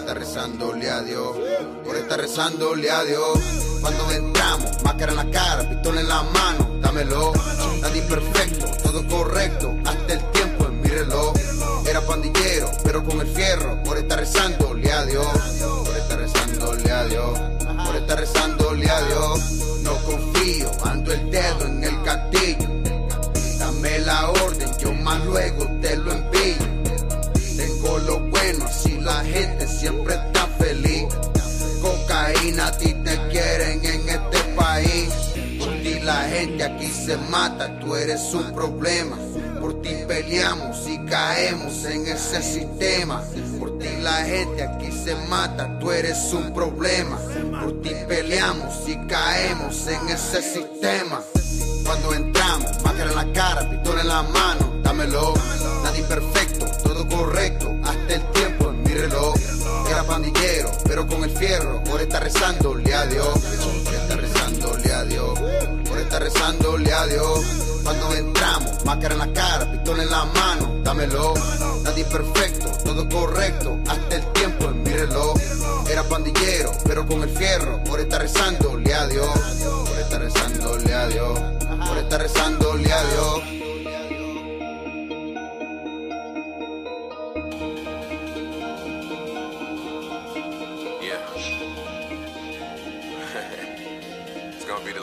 Estar rezándole a Dios. Por estar rezándole a Dios. Cuando entramos, máscara en la cara, pistola en la mano, dámelo. Nada imperfecto, todo correcto, hasta el tiempo en mi reloj. Era pandillero, pero con el fierro, por estar rezándole a Dios. Por estar rezándole a Dios. Por estar rezándole a Dios. No confío, ando el dedo en el gatillo. Dame la orden, yo más luego te lo envío. Quieren en este país. Por ti la gente aquí se mata, tú eres un problema. Por ti peleamos y caemos en ese sistema. Por ti la gente aquí se mata, tú eres un problema. Por ti peleamos y caemos en ese sistema. Cuando entramos, máscara en la cara, pistola en la mano, dámelo. Nada imperfecto, todo correcto, hasta el tiempo en mi reloj. Era pandillero, pero con el fierro, por estar rezándole a Dios. Por estar rezándole a Dios. Por estar rezándole a Dios. Cuando entramos, máscara en la cara, pistola en la mano, dámelo. Nada imperfecto, todo correcto, hasta el tiempo en. Era pandillero, pero con el fierro, por estar rezándole a Dios. Por estar rezándole a Dios. Por estar rezándole a Dios.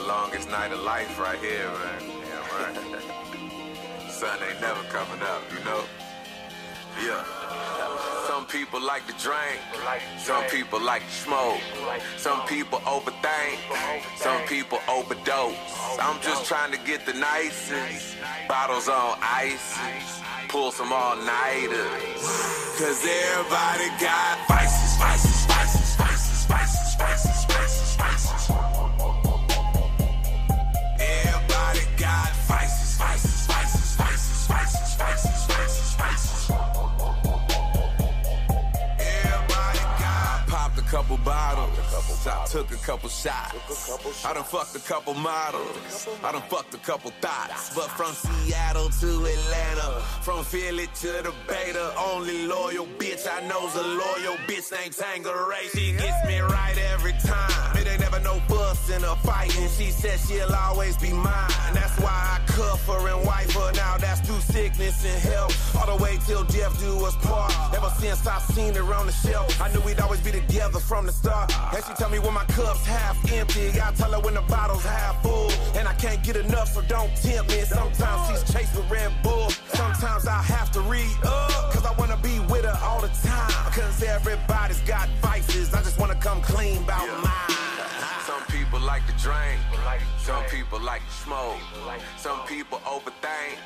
Life right here, man. Yeah, right. Sun ain't never coming up, you know? Yeah. Some people like to drink. Some people like to smoke. Some people overthink. Some people overdose. I'm just trying to get the nicest. Bottles on ice. Pull some all-nighters. Cause everybody got vices, vices, vices, vices, vices, vices, vices, vices. Couple bottles. I took a couple shots. I done fucked a couple models. I done fucked a couple thoughts. But from Seattle to Atlanta, from Philly to the Bay, the only loyal bitch I know's a loyal bitch named Tangeray. She gets me right every time. It ain't never no fuss in a fight, and she said she'll always be mine. That's why I cuff her and wife her. Now that's through sickness and health. All the way till death do us part. Ever since I seen her on the shelf, I knew we'd always be together from the start. And she tell me when my cup's half empty. I tell her when the bottle's half full. And I can't get enough, so don't tempt me. Sometimes she's chased with Red Bull. Sometimes I have to read up. Cause I wanna be with her all the time. Cause everybody's got vices. I just wanna come clean about mine. Some people like to drink. Some people like to smoke. Some people overthink.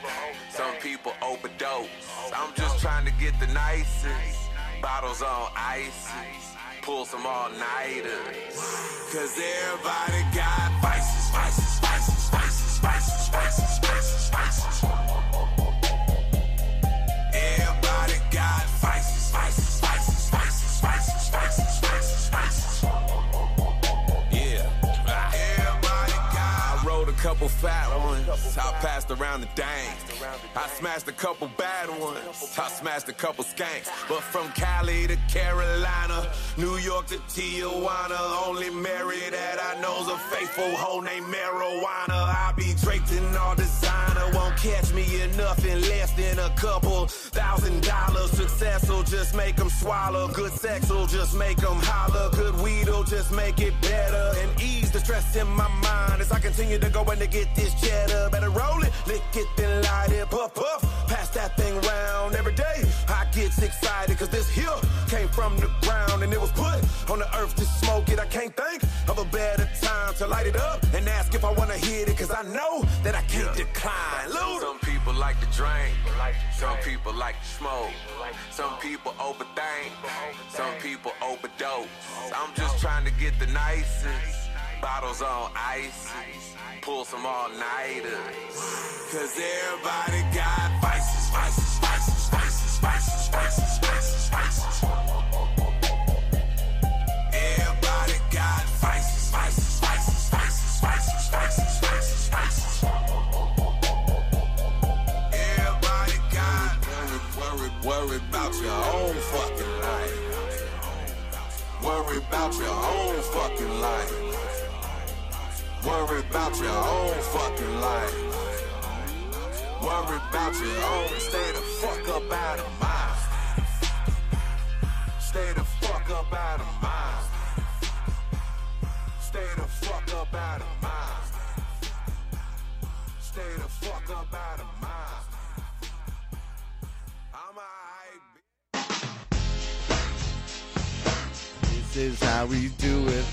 Some people overdose. I'm just trying to get the nicest. Bottles on ice. Pull some all-nighters. Cause everybody got vices, vices, vices, couple fat ones. I passed around the dang. I smashed a couple bad ones. I smashed a couple skanks. But from Cali to Carolina, New York to Tijuana, only Mary that I know's a faithful hoe named Marijuana. I be draped in all designer. Won't catch me in nothing less than a couple thousand dollars. Success will just make them swallow. Good sex will just make them holler. Good weed will just make it better. And ease the stress in my mind as I continue to go and get this cheddar. Better roll it, lick it, then light it. Puff, puff, pass that thing round every day. I get excited cause this here came from the ground and it was put on the earth to smoke it. I can't think of a better time to light it up and ask if I wanna hit it cause I know that I can't decline. Some people like to drink, some people like to smoke, some people overthink, some people overdose. I'm just trying to get the nicest bottles on ice, pull some all-nighters. Cause everybody got vices, vices, vices, vices, vices, vices, vices, vices. Everybody got vices, vices, vices, vices, vices, vices, vices, vices. Everybody got worry about your own fucking life. Worry about your own fucking life. Worry about your own fucking life. Worry about your own. Stay the fuck up out of mine. Stay the fuck up out of mine. Stay the fuck up out of mine. Stay the fuck up out of mine. I'm This is how we do it.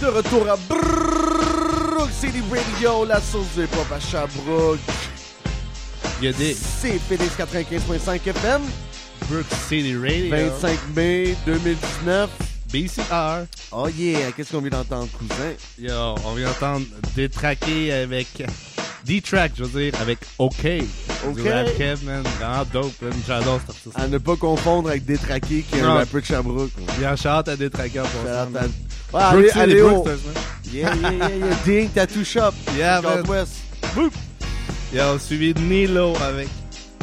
De retour à Brrrr City Radio, la source des pop à Sherbrooke. Il y a des. C'est FedEx 95.5 FM. Brook City Radio. 25 mai 2019. BCR. Oh yeah, qu'est-ce qu'on vient d'entendre, cousin? Yo, on vient d'entendre détraquer avec. D-Track, je veux dire, avec OK. OK. Du Kev, man. Vraiment dope, man. J'adore cet artiste. À ne pas confondre avec Détraqué, qui est un rappeur de Sherbrooke. Il en chante à détraquer en passant. À- man. Ouais, allez, allez, oh. Yeah, yeah, yeah, yeah. Ding Tattoo Shop. Yeah. Southwest. Yo, suivi de Nilo avec.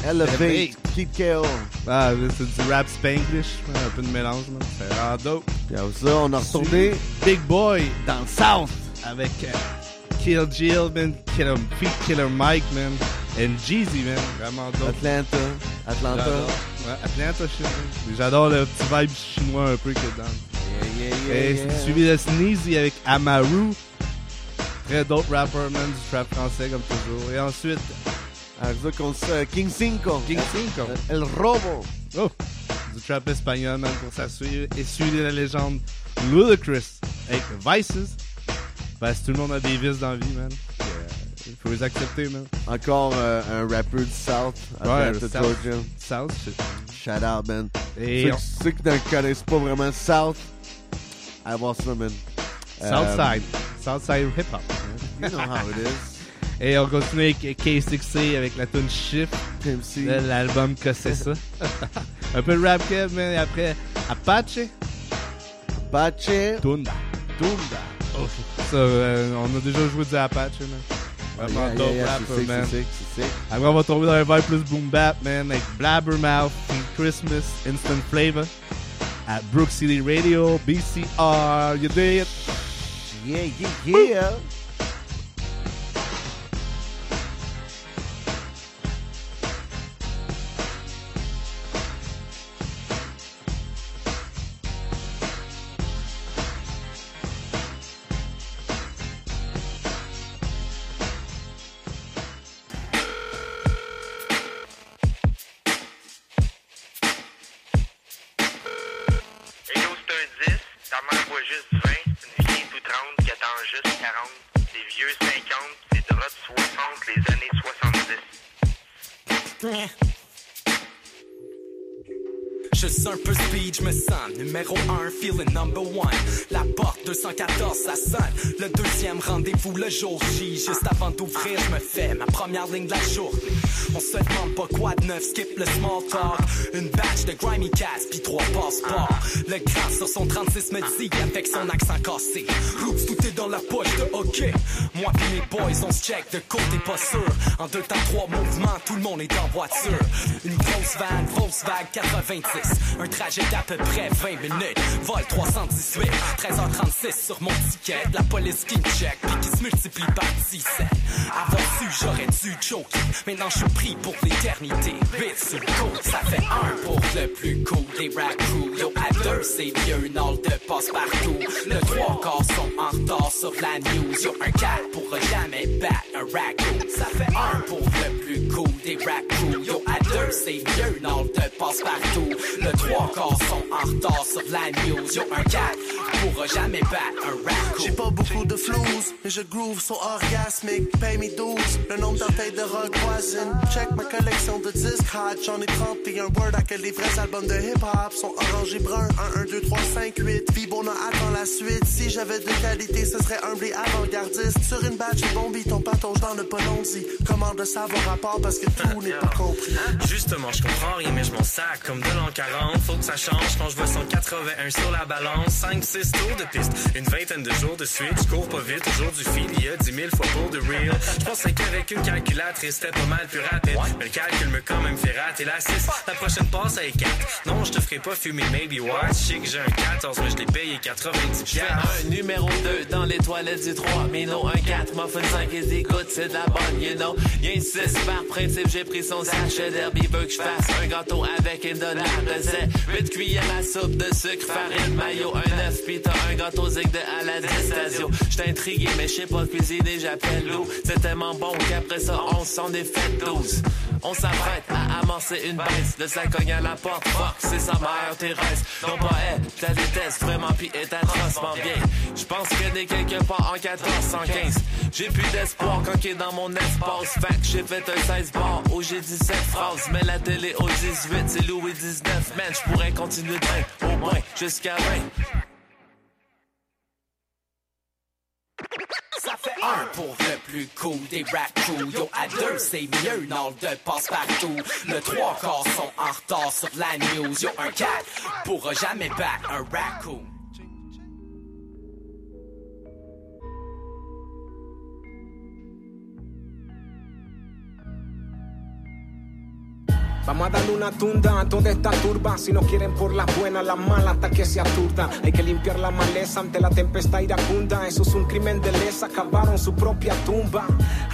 Elevate. Keep KO. Ah, c'est du rap spanglish, un peu de mélange, man. C'est vraiment dope. Puis ça, on a retourné Big Boy dans le South avec euh, Kill Jill, man, Killer, Feet Killer Mike, man, and Jeezy, man. Vraiment dope. Atlanta. Atlanta. Ouais, Atlanta, shit. J'adore le petit vibe chinois un peu qu'il y a dedans. Yeah, yeah, yeah, Et suivi de Sneezy avec Amaru. Très dope rapper, man, du trap français comme toujours. Et ensuite, con King Cinco. King Cinco. El Robo. Oh, du trap espagnol, man, pour s'assurer et suivre la légende Ludacris avec Vices. Parce que tout le monde a des vices dans la vie, man. Euh, Il faut les accepter, man. Encore euh, un rappeur du South. Ouais, le South. South, shit. Shout out, man. Et ceux, on- ceux qui ne connaissent pas vraiment South, voir ça, man. Southside. Southside hip hop. You know how it is. Et on continue avec K6C avec la tune Shift. de L'album que c'est ça. Un peu de rap kev, man. Et après, Apache. Apache. Tunda. Tunda. Oh, ça, euh, on a déjà joué du Apache, man. Vraiment Yeah, yeah, dope yeah, rapper, c'est sick, man. c'est sick. Après, on va tomber dans un vibe plus boom bap, man, avec Blabbermouth, Christmas, Instant Flavor, at Brook City Radio, BCR, you dig it? Yeah, yeah, yeah. Et Deuxième rendez-vous le jour J. Juste avant d'ouvrir, je me fais ma première ligne de la journée. On se demande pas quoi de neuf, skip le small talk. Une batch de grimy cats, puis trois passeports. Le grand sur son 36 me dit avec son accent cassé. Oups, tout est dans la poche de hockey. Moi pis mes boys, on se check de côté pas sûr. En deux temps, trois mouvements, tout le monde est en voiture. Une grosse van, grosse vague 90. Un trajet d'à peu près 20 minutes. Vol 318, 13h36 sur mon ticket. La police check, puis qui se multiplie par 17. Avoir su, j'aurais dû choquer. Maintenant, je suis pris pour l'éternité. Vite sur le coup, ça fait un pour le plus cool des crew. Yo, à deux, c'est mieux, Nord de passe partout. Le trois quarts sont en retard sur la news. Yo, un 4 pourra jamais battre un raccoon. Ça fait un pour le plus cool des crew. Yo, à deux, c'est mieux, Nord de passe partout. Le trois quarts sont en retard sur la news. Yo, un 4 pourra jamais battre un raccoon. J'ai pas beaucoup de flouze, mais je groove so orgasmique. Paye mes 12, le nombre d'orteils de rock voisine. Check ma collection de disques hot, j'en ai 31 word à que les vrais albums de hip-hop sont orange et brun. 1, 1, 2, 3, 5, 8. Vibona attend la suite. Si j'avais de qualité, ce serait humble et avant-gardiste. Sur une et bon beat, ton patauge dans le dit Comment de savoir rapport parce que tout n'est pas compris. Justement, je comprends rien, mais je m'en sac comme de l'an 40. Faut que ça change quand je vois 181 sur la balance. 5, 6 tours de piste, une vingtaine de jours de suite. Je cours pas vite, toujours du fil, il y a 10 000 fois pour de real. Je pensais qu'avec une calculatrice, c'était pas mal plus rapide. Mais le calcul me quand même fait rater la 6. La prochaine passe est 4. Non, je te ferai pas fumer, maybe what? Je sais que j'ai un 14, mais je l'ai payé 90 Je un numéro 2 dans les toilettes du 3 Mais non, un 4, muffin 5 et des gouttes, c'est de la bonne, you know Y'a une 6 par principe, j'ai pris son sachet d'herbe Il veut que je fasse un gâteau avec une dollar de zé 8 cuillères à soupe de sucre, farine, maillot Un œuf, pis t'as un gâteau zig de Aladdin Stasio J'étais intrigué, mais je sais pas cuisiner, j'appelle l'eau C'est tellement bon qu'après ça, on s'en est fait 12 On s'apprête à amorcer une baisse De ça cogne à la porte, fuck, c'est sa meilleure terrasse Non pas elle, la déteste vraiment pis est atrocement bien. Je pense qu'elle est quelque part en 1415 J'ai plus d'espoir quand qu'elle est dans mon espace. Fait que j'ai fait un 16 bars où j'ai 17 phrases Mais la télé au 18 c'est Louis 19 Man, je pourrais continuer de au moins jusqu'à 20 Ça fait un pour le plus cool des crew. Yo, à deux, c'est mieux, Nord de passe partout. Le trois quarts sont en retard sur la news. Yo, un 4 pourra jamais battre un raccoon. Vamos a darle una tunda a toda esta turba. Si no quieren por la buena, la mala, hasta que se aturda. Hay que limpiar la maleza ante la tempestad iracunda. Eso es un crimen de lesa, acabaron su propia tumba.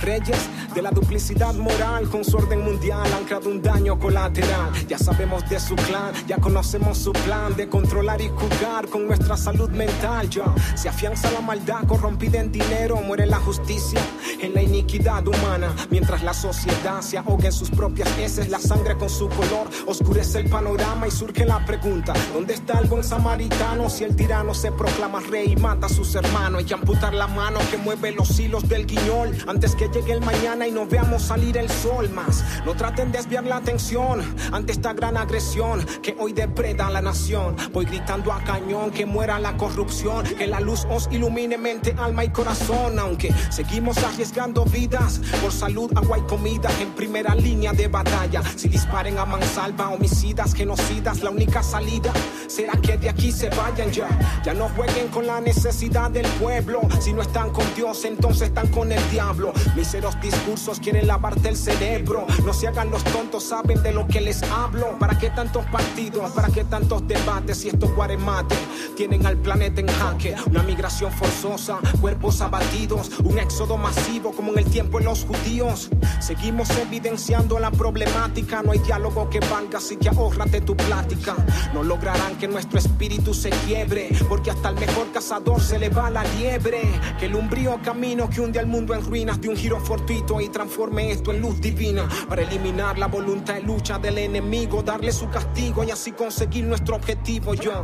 Reyes de la duplicidad moral, con su orden mundial han creado un daño colateral. Ya sabemos de su clan, ya conocemos su plan de controlar y jugar con nuestra salud mental. Ya se afianza la maldad corrompida en dinero, muere la justicia en la iniquidad humana. Mientras la sociedad se ahoga en sus propias heces, la sangre con su color oscurece el panorama y surge la pregunta: ¿dónde está el buen samaritano? Si el tirano se proclama rey y mata a sus hermanos, hay que amputar la mano que mueve los hilos del guiñol antes que llegue el mañana y no veamos salir el sol más. No traten de desviar la atención ante esta gran agresión que hoy depreda a la nación. Voy gritando a cañón que muera la corrupción, que la luz os ilumine mente, alma y corazón, aunque seguimos arriesgando vidas por salud, agua y comida en primera línea de batalla. Si disparen a mansalva, homicidas, genocidas, la única salida será que de aquí se vayan ya. Ya no jueguen con la necesidad del pueblo. Si no están con Dios, entonces están con el diablo. Miseros discursos quieren lavarte el cerebro. No se hagan los tontos, saben de lo que les hablo. ¿Para qué tantos partidos? ¿Para qué tantos debates? Si estos guaremates tienen al planeta en jaque. Una migración forzosa, cuerpos abatidos, un éxodo masivo como en el tiempo de los judíos. Seguimos evidenciando la problemática. No hay diálogo que valga, así que ahórrate tu plática. No lograrán que nuestro espíritu se quiebre, porque hasta el mejor cazador se le va la liebre. Que el umbrío camino que hunde al mundo en ruinas de un giro fortuito y transforme esto en luz divina para eliminar la voluntad y lucha del enemigo, darle su castigo y así conseguir nuestro objetivo. Yo.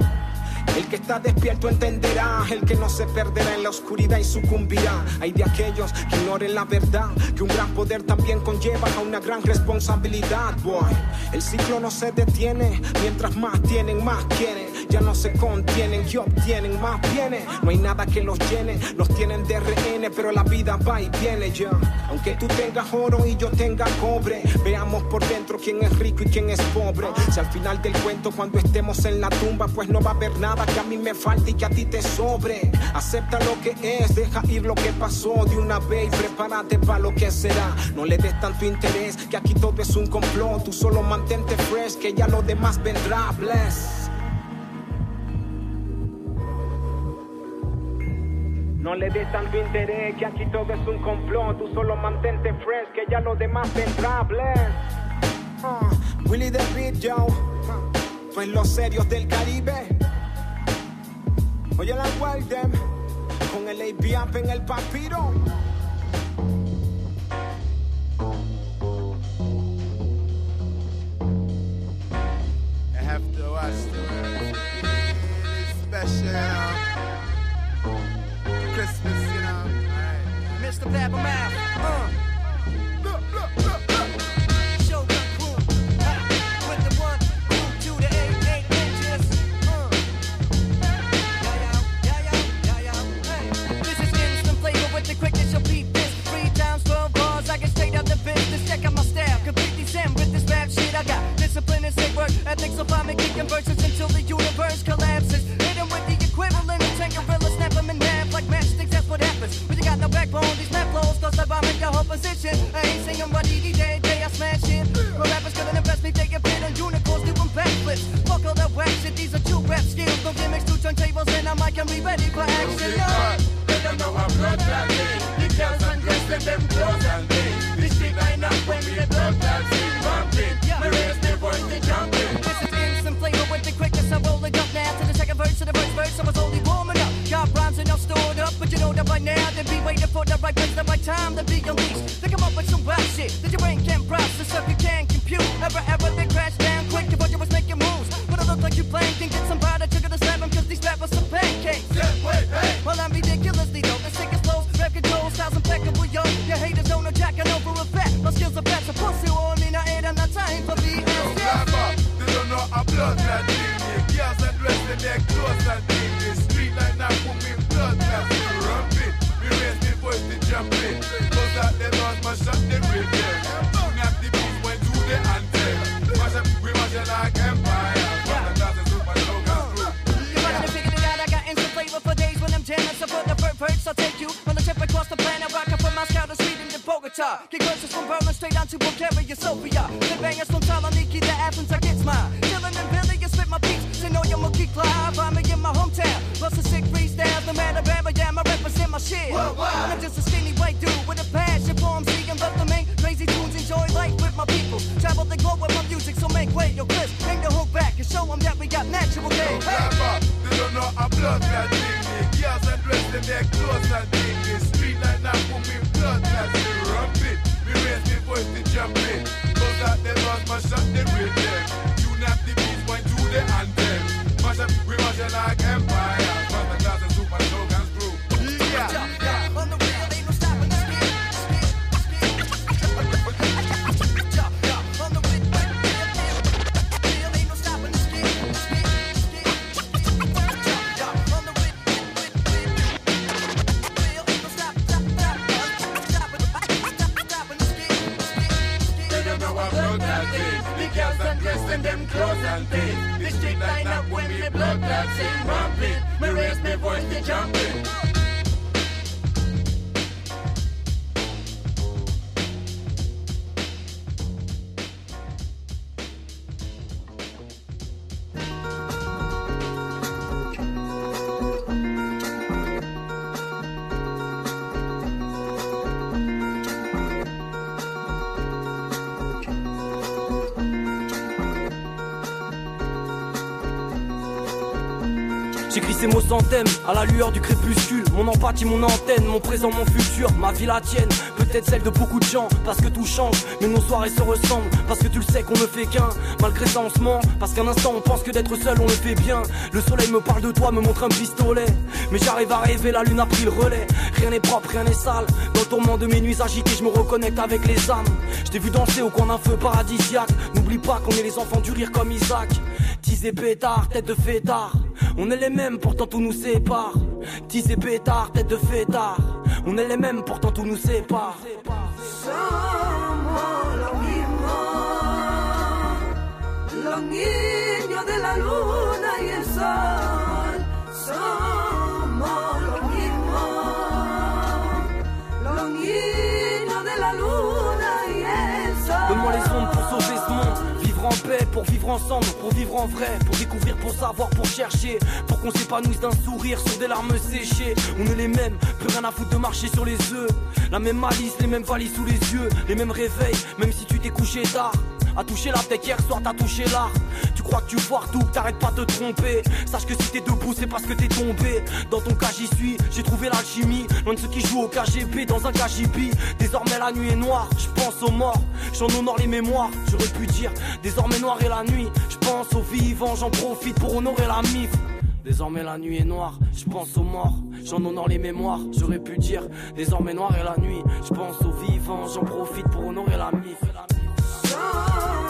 El que está despierto entenderá, el que no se perderá en la oscuridad y sucumbirá. Hay de aquellos que ignoren la verdad, que un gran poder también conlleva a una gran responsabilidad, boy. El ciclo no se detiene, mientras más tienen, más quieren. Ya no se contienen y obtienen, más viene. No hay nada que los llene, los tienen de RN, pero la vida va y viene ya. Aunque tú tengas oro y yo tenga cobre, veamos por dentro quién es rico y quién es pobre. Si al final del cuento, cuando estemos en la tumba, pues no va a haber nada que a mí me falte y que a ti te sobre. Acepta lo que es, deja ir lo que pasó de una vez y prepárate para lo que será. No le des tanto interés, que aquí todo es un complot. Tú solo mantente fresh, que ya lo demás vendrá. Bless. No le des tanto interés, que aquí todo es un complot. Tú solo mantente fresh, que ya lo demás vendrá. Bless. Uh, Willie the Beat, yo. Tú en los serios del Caribe. Oye la Them con el ABAP en el papiro. À la lueur du crépuscule. Mon empathie, mon antenne, mon présent, mon futur, ma vie la tienne. Peut-être celle de beaucoup de gens, parce que tout change. Mais nos soirées se ressemblent, parce que tu le sais qu'on ne fait qu'un. Malgré ça, on se ment, parce qu'un instant on pense que d'être seul, on le fait bien. Le soleil me parle de toi, me montre un pistolet. Mais j'arrive à rêver, la lune a pris le relais. Rien n'est propre, rien n'est sale. Dans le tourment de mes nuits agitées, je me reconnecte avec les âmes. Je vu danser au coin d'un feu paradisiaque. N'oublie pas qu'on est les enfants du rire comme Isaac. Tisé pétard, tête de fêtard. On est les mêmes, pourtant tout nous sépare. Tisé pétard, tête de fêtard. On est les mêmes, pourtant tout nous sépare. Somos lo mismo, los niños de la luna y el sol. Somos lo mismo, los niños de la luna y el sol. Donne-moi les ondes pour sauver ce monde. Pour vivre ensemble, pour vivre en vrai, pour découvrir, pour savoir, pour chercher, pour qu'on s'épanouisse d'un sourire sur des larmes séchées. On est les mêmes, plus rien à foutre de marcher sur les œufs. La même malice, les mêmes valises sous les yeux, les mêmes réveils, même si tu t'es couché tard. À toucher la tête hier soir, t'as touché l'art. Tu crois que tu vois tout, t'arrêtes pas de te tromper. Sache que si t'es debout, c'est parce que t'es tombé. Dans ton cas, j'y suis, j'ai trouvé l'alchimie. Loin de ceux qui jouent au KGB dans un KGB. Désormais, la nuit est noire, je pense aux morts. J'en honore les mémoires, j'aurais pu dire. Désormais, noir est la nuit, je pense aux vivants, j'en profite pour honorer la mif. Désormais la nuit est noire, je aux morts, j'en honore les mémoires, j'aurais pu dire désormais noir est la nuit, je pense aux vivants, j'en profite pour honorer la mif. amor.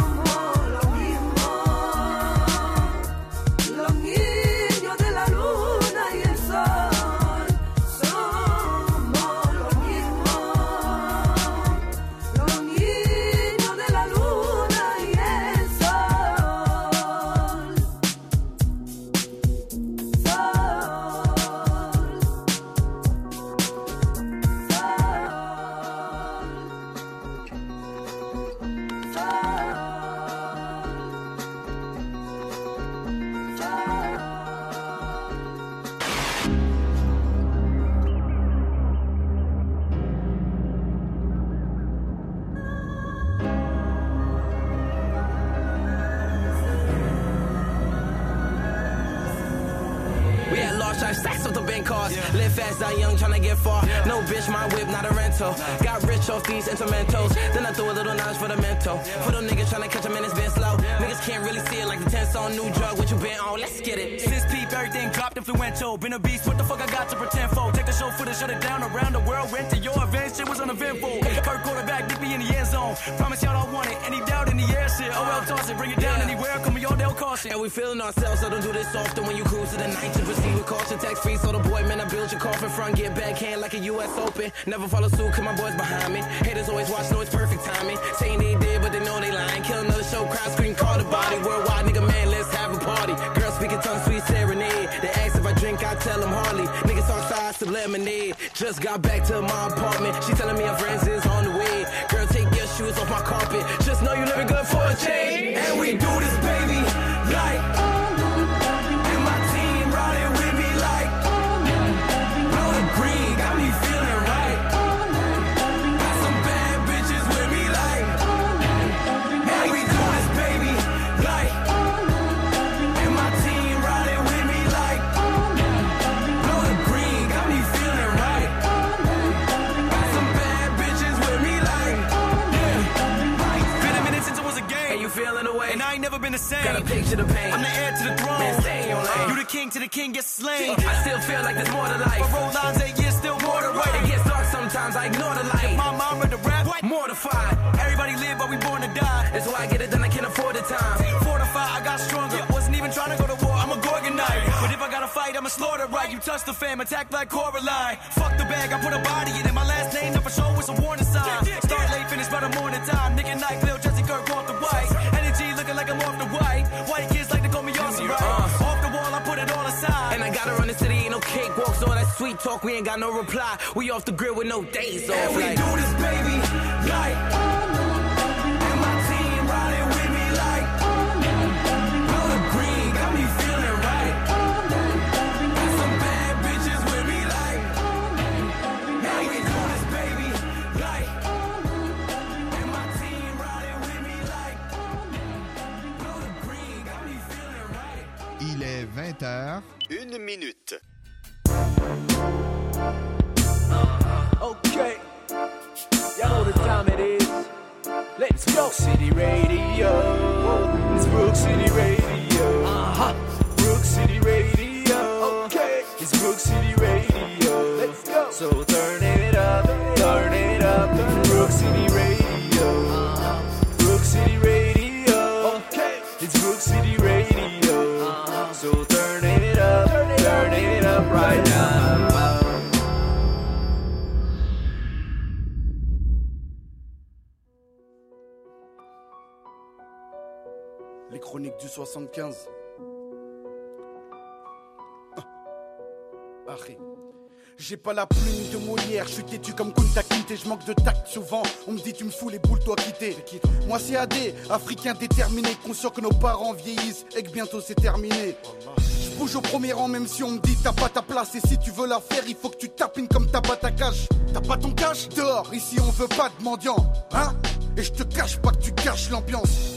So not a rental. Got off these instrumentals. Then I threw a little knowledge for the mental. For them niggas tryna catch 'em and it's been slow. Niggas can't really see it like the 10 on new drug. What you been on? Let's get it. Since peep, everything dropped influential. Been a beast, what the fuck I got to pretend for? Take the show footage, shut it down around the world. Went to your event, shit was uneventful. Kirk quarterback, me in the end zone. Promise y'all don't want it. Any doubt in the air shit. Oh well, toss it, bring it down anywhere. Come on, y'all, they'll caution. And we feeling ourselves, so don't do this often when you cruise to the night to proceed with caution. Tax free, so the boy, man, I build your coffin front, get backhand like a US Open. Never follow suit, cause my boys behind me. Haters always watch, know it's perfect timing. Saying they did, but they know they lying. Kill another show, crowd scream, call the body. Worldwide, nigga, man, let's have a party. Girls speaking tongue, sweet serenade. They ask if I drink, I tell them Harley. Niggas talk size to lemonade. Just got back to my apartment. She telling me her friends is on the way. Girl, take your shoes off my carpet. Just know you living good for a change. And we do this. King to gets slain. I still feel like there's more to life. I roll lines eight years, still more to write. It gets dark sometimes, I ignore the light. My mom read the rap, mortified. Everybody live, but we born to die. That's why I get it done, I can't afford the time. Fortified, I got stronger. Wasn't even trying to go to war, I'm a Gorgonite. But if I gotta fight, I'ma slaughter right. You touch the fam, attack like Coraline. Fuck the bag, I put a body in it. My last name up for show with some warning sign. Start late, finish by the morning time. Nick and Night, sweet talk, we ain't got no reply. We off the grid with no days off. And we like. do this, baby, like. And my team riding with me like. Blue and green got me feeling right. Got some bad bitches with me like. And we do this, baby, like. And my team riding with me like. Blue and green got me feeling right. Il est 20h. Une minute. Okay. Y'all know the time it is. Let's go. Brook City Radio. It's Brook City Radio. Uh-huh. Brook City Radio. Okay. It's Brook City Radio. Let's go. So turn it up, turn it up. Brook City Radio. Uh-huh. Brook City Radio. Okay. It's Brook City Radio. Uh-huh. So turn it up, turn it up right du 75. Ah. Arrête. J'ai pas la plume de Molière, je suis têtu comme Kunta Kinte je manque de tact souvent. On me dit tu me fous les boules, toi quitter. Moi c'est AD, africain déterminé, conscient que nos parents vieillissent et que bientôt c'est terminé. Je bouge au premier rang même si on me dit t'as pas ta place et si tu veux la faire il faut que tu tapines comme t'as pas ta cache. T'as pas ton cash Dehors, ici on veut pas de mendiant, hein? Et je te cache pas que tu caches l'ambiance.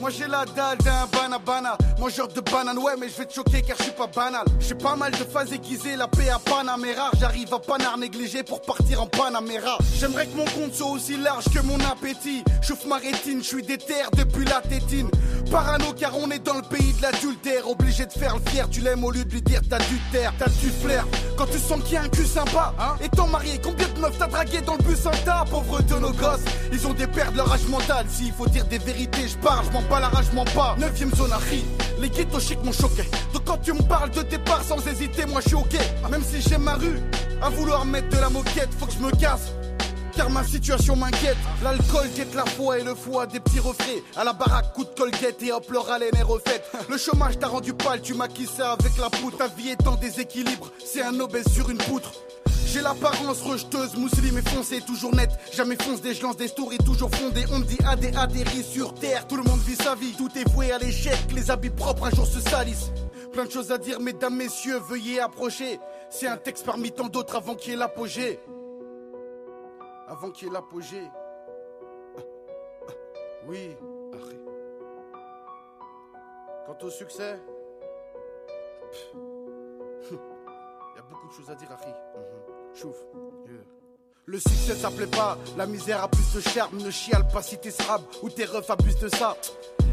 Moi j'ai la dalle d'un banana, mangeur de banane, ouais mais je vais te choquer car je suis pas banal. J'ai pas mal de phases aiguisées, la paix à Panamera, j'arrive à Panar négligé pour partir en Panamera. J'aimerais que mon compte soit aussi large que mon appétit. Chauffe ma rétine, je suis déter depuis la tétine. Parano car on est dans le pays de l'adultère, obligé de faire le fier, tu l'aimes au lieu de lui dire t'as du terre, t'as du flair. Quand tu sens qu'il y a un cul sympa, hein étant marié, combien de meufs t'as dragué dans le bus un tas, pauvre de nos gosses Ils ont des paires de leur âge mental, s'il faut dire des vérités, je parle, je m'en pas la rage, m'en pas. Neuvième zone à Ri, les ghettos m'ont choqué. Donc quand tu me parles de tes parts sans hésiter, moi je suis ok. Même si j'aime ma rue, à vouloir mettre de la moquette, faut que je me casse. Car ma situation m'inquiète. L'alcool guette la foi et le foie des petits refraits. À la baraque, coup de colguette et hop, leur haleine est refaite. Le chômage t'a rendu pâle, tu maquilles ça avec la poudre. Ta vie est en déséquilibre, c'est un obèse sur une poutre. J'ai l'apparence rejeteuse, musulmane et foncée, toujours nette. Jamais fonce des, je lance des stories toujours fondées. On me dit AD atterri sur terre, tout le monde vit sa vie. Tout est voué à l'échec, les habits propres un jour se salissent. Plein de choses à dire, mesdames, messieurs, veuillez approcher. C'est un texte parmi tant d'autres avant qu'il y ait l'apogée. Avant qu'il y ait l'apogée. Ah, ah, Oui, arrête. Quant au succès, il y a beaucoup de choses à dire, Harry. Chouf. Yeah. Le succès ça plaît pas, la misère a plus de charme, ne chiale pas si t'es srab ou tes refs abusent de ça.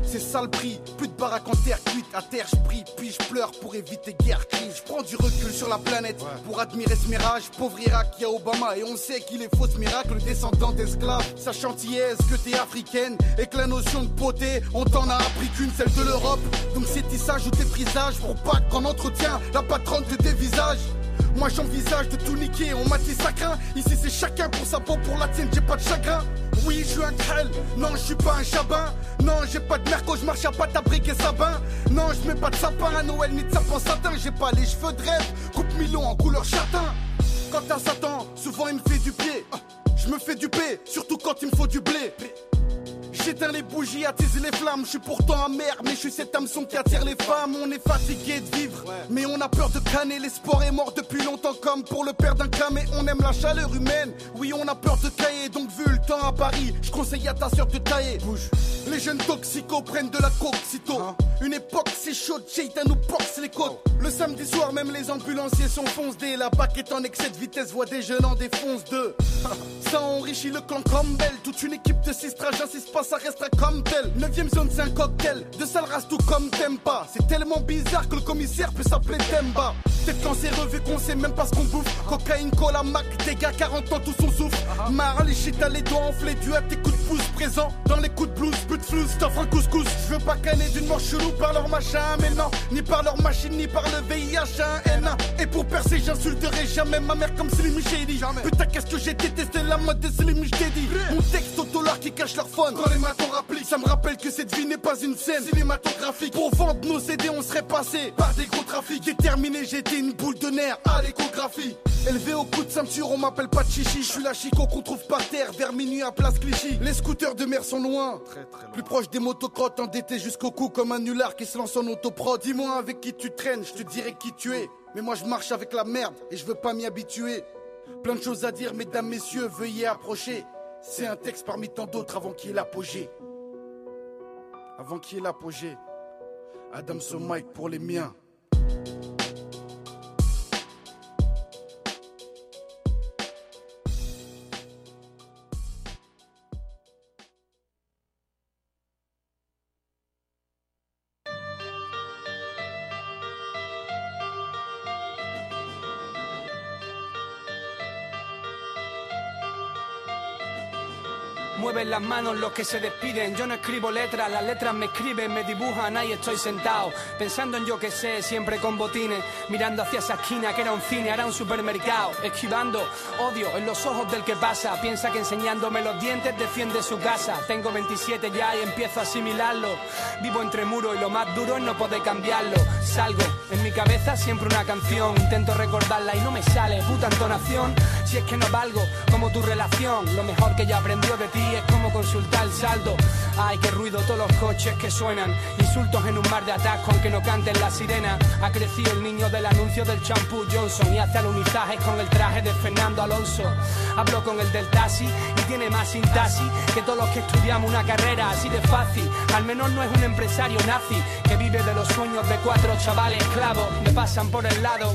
C'est ça le prix, plus de baraque en terre cuite, à terre je prie, puis je pleure pour éviter guerre crise. Je prends du recul sur la planète pour admirer ce mirage. Pauvre Irak, y a Obama et on sait qu'il est faux ce miracle, descendant d'esclaves. Sachant est que t'es africaine et que la notion de beauté, on t'en a appris qu'une, celle de l'Europe. Donc c'est tissage ou tes frisages pour pas qu'en entretien, la patronne te dévisage. Moi j'envisage de tout niquer, on m'a dit ça craint. Ici c'est chacun pour sa peau, pour la tienne, j'ai pas de chagrin. Oui, je suis un krell, non, je suis pas un chabin. Non, j'ai pas de merco, je marche à pas tabrique et sabin. Non, je mets pas de sapin à Noël ni de sapin satin. J'ai pas les cheveux de rêve, coupe Milon en couleur châtain. Quand à Satan, souvent il me fait du pied. Je me fais du paix, surtout quand il me faut du blé. J'éteins les bougies, attise les flammes. Je suis pourtant amer, mais je suis cet hameçon qui attire les femmes. On est fatigué de vivre, mais on a peur de canner. L'espoir est mort depuis longtemps, comme pour le père d'un camé. On aime la chaleur humaine. Oui, on a peur de cailler, donc vu le temps à Paris, je conseille à ta soeur de tailler. Bouge. Les jeunes toxicos prennent de la coke sitôt. Une époque si chaude, Shaitan nous porte les côtes. Le samedi soir, même les ambulanciers sont foncés. La bac est en excès de vitesse, voit des jeunes en défonce d'eux. ça enrichit le clan Campbell. Toute une équipe de 6 j'insiste pas, ça restera comme tel. 9ème zone, c'est un cocktail. De sale race tout comme Tempa. C'est tellement bizarre que le commissaire peut s'appeler Temba. Peut-être cancéreux vu qu'on sait même pas ce qu'on bouffe. Cocaïne, cola, mac, gars 40 ans, tous son souffle. Marre, les shit, les doigts enflés. Tu as tes coups de pouce présents dans les coups de blues. But de flou, t'offres un couscous. Je veux pas canner d'une mort chelou par leur machin. Mais non, ni par leur machine, ni par le VIH, un N1. Et pour percer, j'insulterai jamais ma mère comme Slim Shady. Putain, qu'est-ce que j'ai détesté la mode de Slim Shady. Mon texte autolar qui cache leur phone. Quand les matons rappliquent, ça me rappelle que cette vie n'est pas une scène cinématographique. Pour vendre nos CD, on serait passé par des gros trafics. Déterminé, j'étais une boule de nerfs à l'échographie. Élevé au coup de ceinture, on m'appelle pas chichi. Je suis la chico qu'on trouve par terre vers minuit à place Clichy. Les scooters de mer sont loin, plus proche des motocrottes endettés jusqu'au cou comme un nulard qui se lance en autoprod. Dis-moi avec qui tu traînes, je te dirai qui tu es. Mais moi je marche avec la merde et je veux pas m'y habituer. Plein de choses à dire, mesdames, messieurs, veuillez approcher. C'est un texte parmi tant d'autres avant qu'il y ait l'apogée. Avant qu'il y ait l'apogée. Adam Mike pour les miens. Mueven las manos los que se despiden. Yo no escribo letras, las letras me escriben, me dibujan. Ahí estoy sentado, pensando en yo que sé, siempre con botines. Mirando hacia esa esquina que era un cine, era un supermercado. Esquivando odio en los ojos del que pasa. Piensa que enseñándome los dientes defiende su casa. Tengo 27 ya y empiezo a asimilarlo. Vivo entre muros y lo más duro es no poder cambiarlo. Salgo, en mi cabeza siempre una canción. Intento recordarla y no me sale, puta entonación. Si es que no valgo como tu relación, lo mejor que ya aprendió de ti es como consultar el saldo. Ay, qué ruido todos los coches que suenan. Insultos en un mar de atasco aunque no canten la sirena. Ha crecido el niño del anuncio del champú Johnson y hace alunizajes con el traje de Fernando Alonso. Hablo con el del taxi y tiene más sintaxis que todos los que estudiamos una carrera así de fácil. Al menos no es un empresario nazi que vive de los sueños de cuatro chavales esclavos. Me pasan por el lado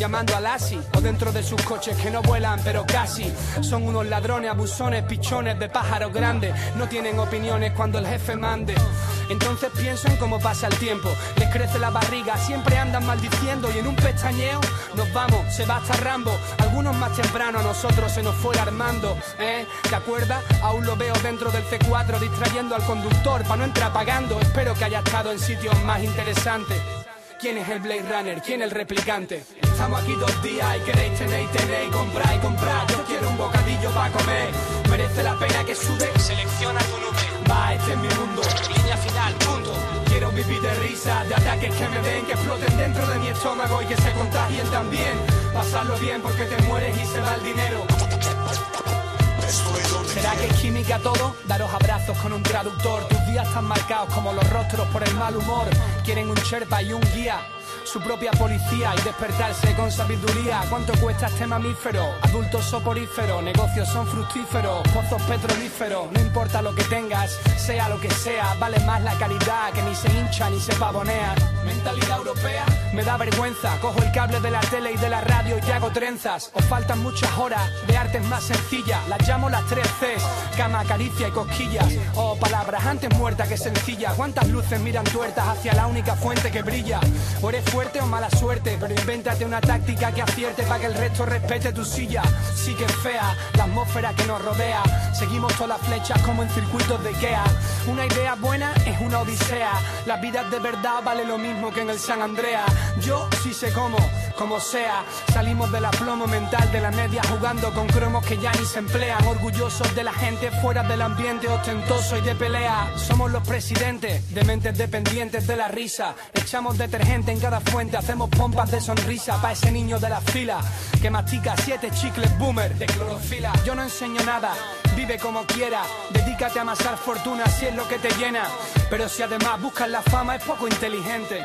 llamando al ASI o dentro de sus coches que no vuelan pero casi. Son unos ladrones, abusones, pichones de pájaros grandes no tienen opiniones cuando el jefe mande. Entonces pienso en cómo pasa el tiempo. Les crece la barriga, siempre andan maldiciendo. Y en un pestañeo nos vamos, se va hasta Rambo. Algunos más temprano a nosotros se nos fue Armando ¿eh? ¿te acuerdas? aún lo veo dentro del C4 distrayendo al conductor para no entrar pagando. Espero que haya estado en sitios más interesantes ¿Quién es el Blade Runner? ¿Quién el replicante? Estamos aquí dos días y queréis tener y tener y comprar y comprar. Yo quiero un bocadillo para comer. Merece la pena que sude. Selecciona tu nube. Va, este es mi mundo. Línea final, punto. Quiero vivir de risa, de ataques que me den, que exploten dentro de mi estómago y que se contagien también. Pasarlo bien porque te mueres y se va el dinero. ¿Será que es química todo? Daros abrazos con un traductor. Tus días están marcados como los rostros por el mal humor. Quieren un sherpa y un guía. Su propia policía y despertarse con sabiduría. ¿Cuánto cuesta este mamífero? Adultos soporíferos, negocios son fructíferos, pozos petrolíferos. No importa lo que tengas, sea lo que sea, vale más la calidad que ni se hincha ni se pavonea. Mentalidad europea, me da vergüenza. Cojo el cable de la tele y de la radio y hago trenzas. Os faltan muchas horas de artes más sencillas. Las llamo las tres Cs: cama, caricia y cosquillas. O palabras antes muertas que sencillas. ¿Cuántas luces miran tuertas hacia la única fuente que brilla? O mala suerte, pero invéntate una táctica que acierte para que el resto respete tu silla. Sí que es fea la atmósfera que nos rodea. Seguimos todas las flechas como en circuitos de Ikea. Una idea buena es una odisea. La vida de verdad vale lo mismo que en el San Andrea. Yo sí sé cómo, como sea. Salimos del aplomo mental de la media jugando con cromos que ya ni se emplean. Orgullosos de la gente fuera del ambiente ostentoso y de pelea. Somos los presidentes de mentes dependientes de la risa. Echamos detergente en cada fuente, hacemos pompas de sonrisa para ese niño de la fila que mastica siete chicles boomer de clorofila. Yo no enseño nada, vive como quiera, dedícate a amasar fortuna si es lo que te llena. Pero si además buscas la fama es poco inteligente.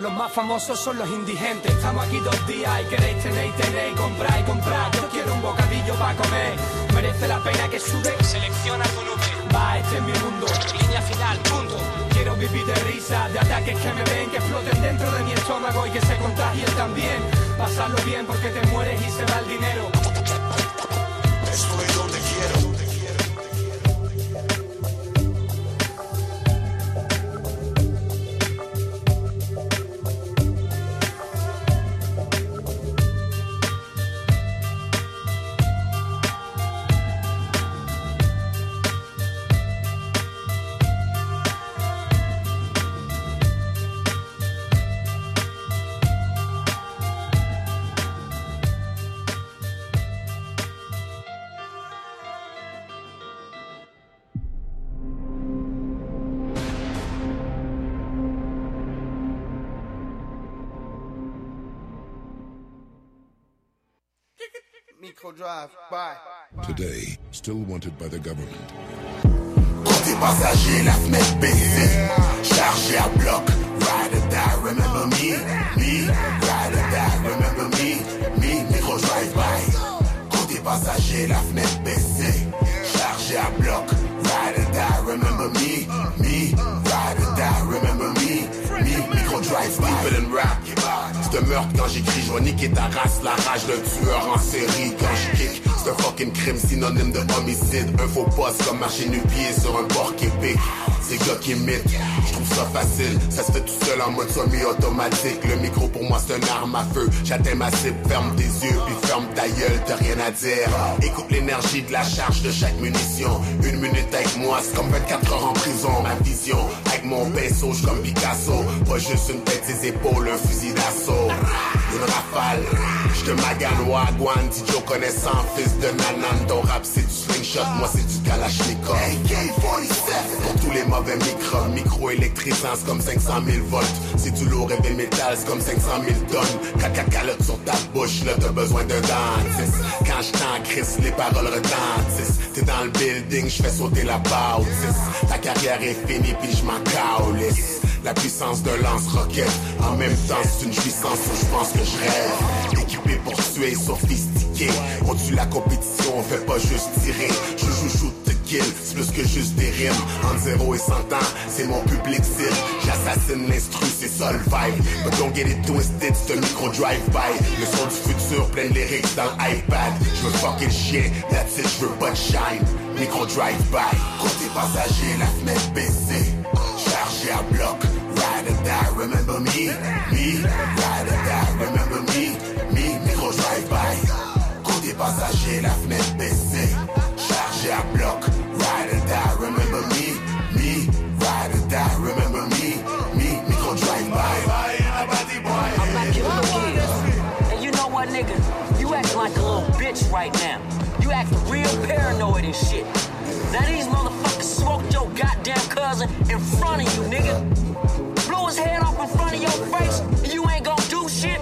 Los más famosos son los indigentes. Estamos aquí dos días y queréis tener y tener comprar y comprar. Yo quiero un bocadillo para comer. Merece la pena que sube. Selecciona tu nube. Va, este es mi mundo. Línea final, punto. De risa, de ataques que me ven, que exploten dentro de mi estómago y que se contagien también. Pasarlo bien porque te mueres y se va el dinero. Estoy Drive, bye. Today, still wanted by the government. Côté passager, la fenêtre baissée. Chargé à bloc. Ride or die, remember me. Me. Ride or die, remember me. Me. Micro drive by. Côté passager, la fenêtre baissée. Chargé à bloc. Ride or die, remember me. Me. Ride or die, remember me. Me. Micro drive by. Deeper than rap. Un meurtre quand j'écris, je vais niquer ta race, la rage d'un tueur en série quand je kick. C'est un fucking crime synonyme de homicide. Un faux poste comme marcher nu-pied sur un bord qui C'est gars qui je trouve ça facile. Ça se fait tout seul en mode semi-automatique. Le micro pour moi c'est un arme à feu. J'atteins ma cible, ferme tes yeux puis ferme ta gueule, t'as rien à dire. Écoute l'énergie de la charge de chaque munition. Une minute avec moi, c'est comme 24 heures en prison. Ma vision, avec mon pinceau, je comme Picasso. Pas juste une tête, ses épaules, un fusil d'assaut. Une rafale, je te magane wagwan. Joe connaissant, fils de nanan. Ton rap c'est du slingshot, moi c'est du kalachnikov. AK-47 Pour tous les mauvais micros, micro électrisant, c'est comme 500 000 volts. C'est du lourd et métal, c'est comme 500 000 tonnes. Caca calotte sur ta bouche, là t'as besoin d'un dentiste. Quand je t'en crisse, les paroles retentissent. T'es dans le building, je fais sauter la bautiste. Ta carrière est finie, puis je m'en calisse. La puissance d'un lance-roquette, en même temps c'est une puissance où je pense que je rêve. Équipé pour tuer, sophistiqué. On tue la compétition, on fait pas juste tirer. Je joue shoot to kill, c'est plus que juste des rimes. Entre 0 et 100 ans, c'est mon public cible. J'assassine l'instru, c'est ça le vibe. But don't get it twisted, c'est un micro drive-by. Le son du futur, plein de lyrics dans l'iPad. Je veux fucker le chien, that's it, je veux pas shine. Micro drive-by, côté passager, la fenêtre baissée. Chargé à bloc, ride or die, remember me. Me, ride or die, remember me. Me, micro drive-by. Côté passager, la fenêtre baissée. Chargé à bloc, ride or die, remember me. Me, ride or die, remember me. Me, micro drive-by. I'm back here again. And you know what, nigga? You acting like a little bitch right now. You acting real paranoid and shit. Now these motherfuckers smoked your goddamn cousin in front of you, nigga. Blew his head off in front of your face, and you ain't gonna do shit.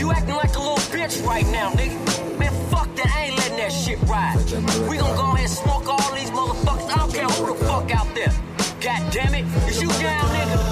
You acting like a little bitch right now, nigga. Man, fuck that. I ain't letting that shit ride. We gonna go ahead and smoke all these motherfuckers. I don't care who the fuck out there. God damn it. Is you down, nigga?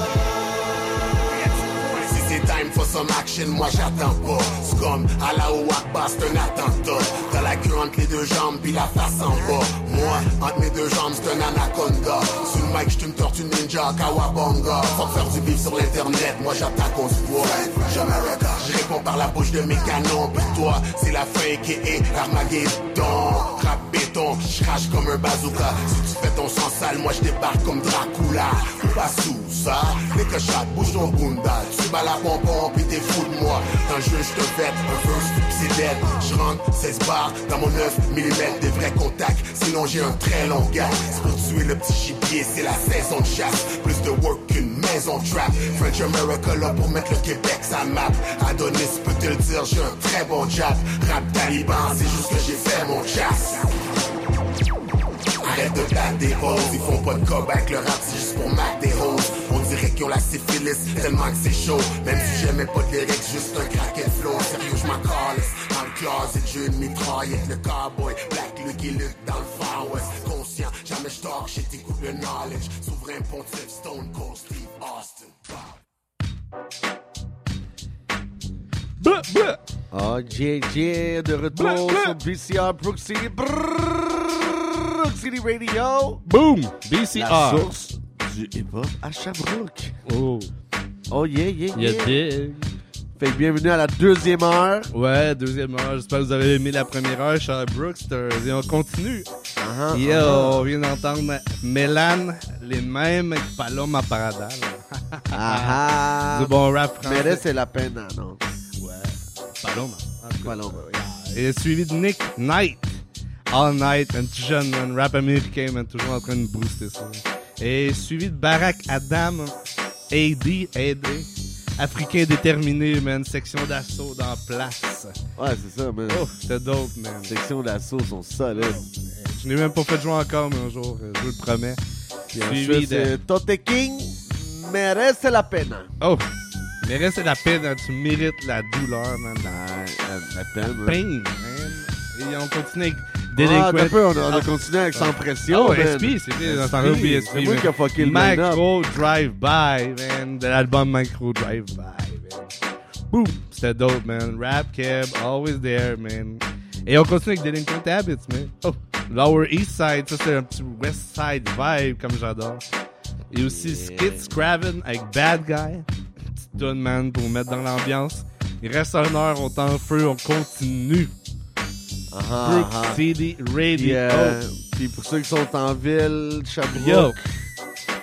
Some action, moi j'attends pas. C'est comme à la Akbar, c'est un attentat. T'as la queue entre les deux jambes, puis la face en bas. Moi, entre mes deux jambes, c'est un anaconda. Sous le mic, j'te me tortue ninja, kawabonga. Faut faire du bif sur l'internet, moi j'attaque, voit. J'America, je réponds par la bouche de mes canons. Puis toi, c'est la fin qui est Armageddon. Rap béton, je crache comme un bazooka. Si tu fais ton sang sale, moi je débarque comme Dracula. Pas sous ça, les cochottes, bouge ton bunda. Tu bats la pompon, t'es fou de moi. Le jeu, je te fête un verse, c'est dead. Je rentre 16 bars dans mon 9 mm, des vrais contacts. Sinon, j'ai un très long gars. C'est pour tuer le petit gibier, c'est la saison de chasse. Plus de work qu'une maison trap. French America là pour mettre le Québec sa map. Adonis peut te le dire, j'ai un très bon jab. Rap taliban, c'est juste que j'ai fait mon chasse. Arrête de battre des ils font pas de avec le rap, c'est juste pour mac des roses. On dirait qu'ils ont la syphilis, tellement que c'est chaud. Même si j'aimais pas de lyrics, juste un craquet flow. Sérieux, je m'en. Dans le closet, j'ai une mitraillette, le cowboy. Black Luke, il lutte dans le Far West. Conscient, jamais je shit, écoute le knowledge. Souverain pontife, Stone Cold, Steve Austin. Ah, JJ, de retour sur BCR Brook City. Brook City Radio. Boom! BCR. La source du hip-hop à Sherbrooke. Oh. Oh yeah, yeah, Yeah, yeah. dig. Fait que bienvenue à la deuxième heure. Ouais, deuxième heure. J'espère que vous avez aimé la première heure. C'est un- Et on continue. Uh-huh. on vient d'entendre Mélan, les mêmes que Paloma Paradal. Ah ah. Du bon rap français. Mais là, c'est la peine, ah, non? Ouais. Paloma. En tout cas, Paloma. Et suivi de Nick Knight. All Night, un petit jeune, man, rap américain, man, toujours en train de booster ça. Et suivi de Barack Adam, AD, AD, Africain déterminé, man, section d'assaut dans la place. Ouais, c'est ça, man. Oh, c'était dope, man. Section d'assaut sont solides. Je n'ai même pas fait jouer encore, mais un jour, euh, je vous le promets. Puis Suivi ensuite, de... Tote King, merece la peine. Oh! Mais reste la peine, tu mérites la douleur, man. La, la, la peine, pain, man. Et on continue avec Ah, Delinquent. t'as peu, on a, on a continué avec Sans Pression. Oh, man. SP, c'est vrai, j'entendais SP, oublier SP. C'est moi man. qui a fucké le line-up. Macro Drive By, man. De l'album Macro Drive By, man. Boom! C'était dope, man. Rap Cab, always there, man. Et on continue avec Delinquent Habits, man. Oh, Lower East Side, ça c'est un petit West Side vibe, comme j'adore. Et aussi Skit Scraven avec Bad Guy. Petite tune, man, pour mettre dans l'ambiance. Il reste une heure, on est en feu, on continue. Brook. City Radio. Puis, euh, puis pour ceux qui sont en ville, Sherbrooke,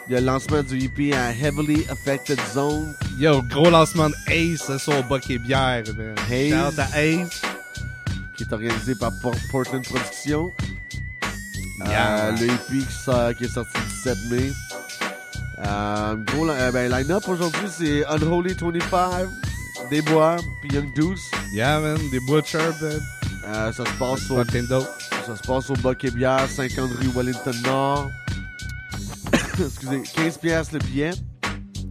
il y a le lancement du EP à Heavily Affected Zone. Yo, gros lancement de Ace ce soir au Buck et Bière, man. Out à Ace. qui est organisé par Por- Portland Productions. Yeah. Euh, le EP qui, sort- qui est sorti le 17 mai. Euh, gros ben, line-up aujourd'hui, c'est Unholy 25, Desbois, puis Young Deuce. Yeah, man, des Butcher, man. Euh, ça se passe au, dope. ça se passe au Buck et Bière, 50 rue Wellington Nord. Excusez, 15 pièces le billet.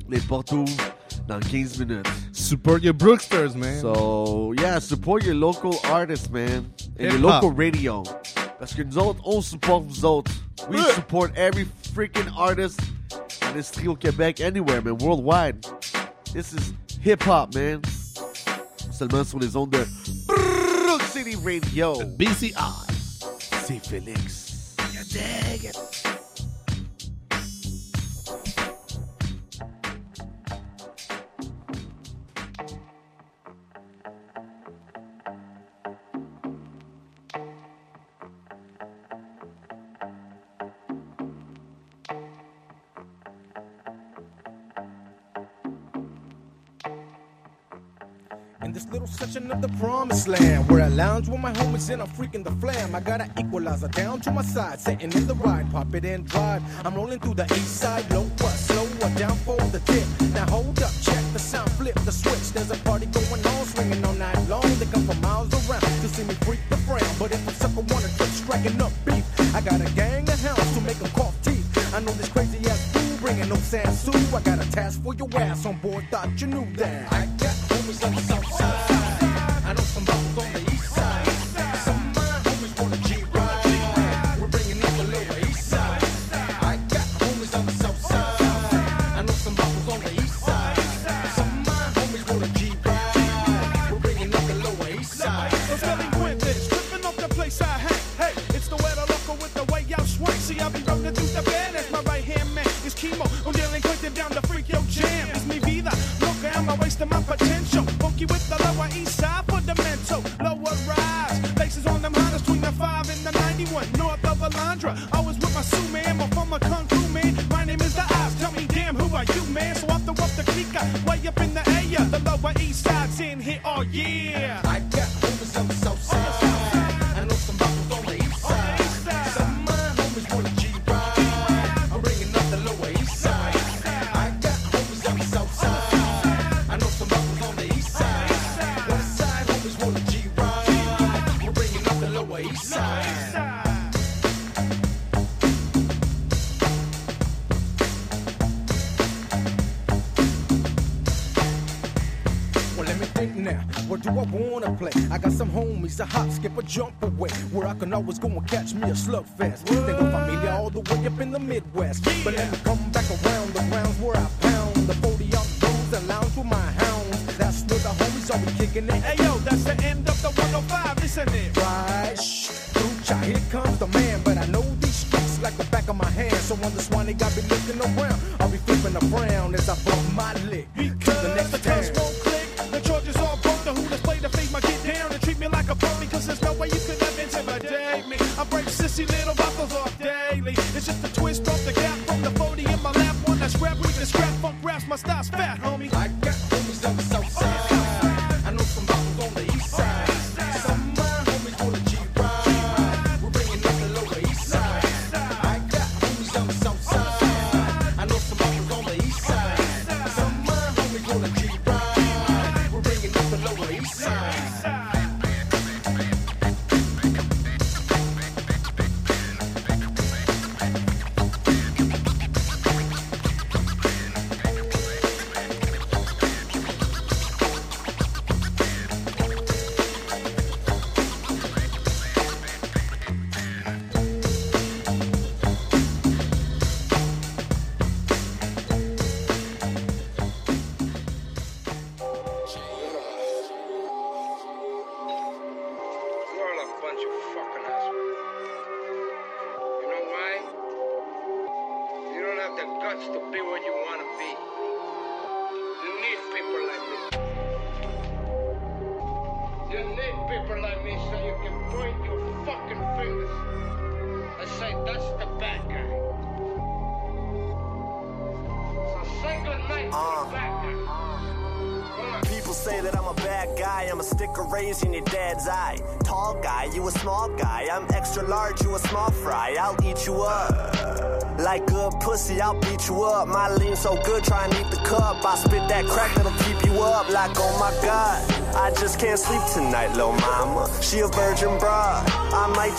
Les portes ouvrent dans 15 minutes. Support your Brooksters, man. So, yeah, support your local artists, man. And your local radio. Parce que nous autres, on supporte vous autres. We support every freaking artist industrie au Québec, anywhere, man, worldwide. This is hip-hop, man. Seulement sur les ondes de City Radio. BCI. C'est Félix. You dig it. Promised land Where I lounge with my homies and I'm freaking the flam. I got an equalizer down to my side Sitting in the ride, pop it and drive. I'm rolling through the east side, lower, slower, down for the dip. Now hold up, check the sound, flip the switch. There's a party going on, swinging all night long. They come from miles around to see me freak the frown But if a sucker wanna trip, striking up beef I got a gang of hounds to make them cough teeth. I know this crazy ass fool bringing no sad sue I got a task for your ass on board, thought you knew that. I got homies on the south side I play? I got some homies, a hop, skip, a jump away. Where I can always go and catch me a slugfest. Tengo familia all the way up in the Midwest. But let me come back around the grounds where I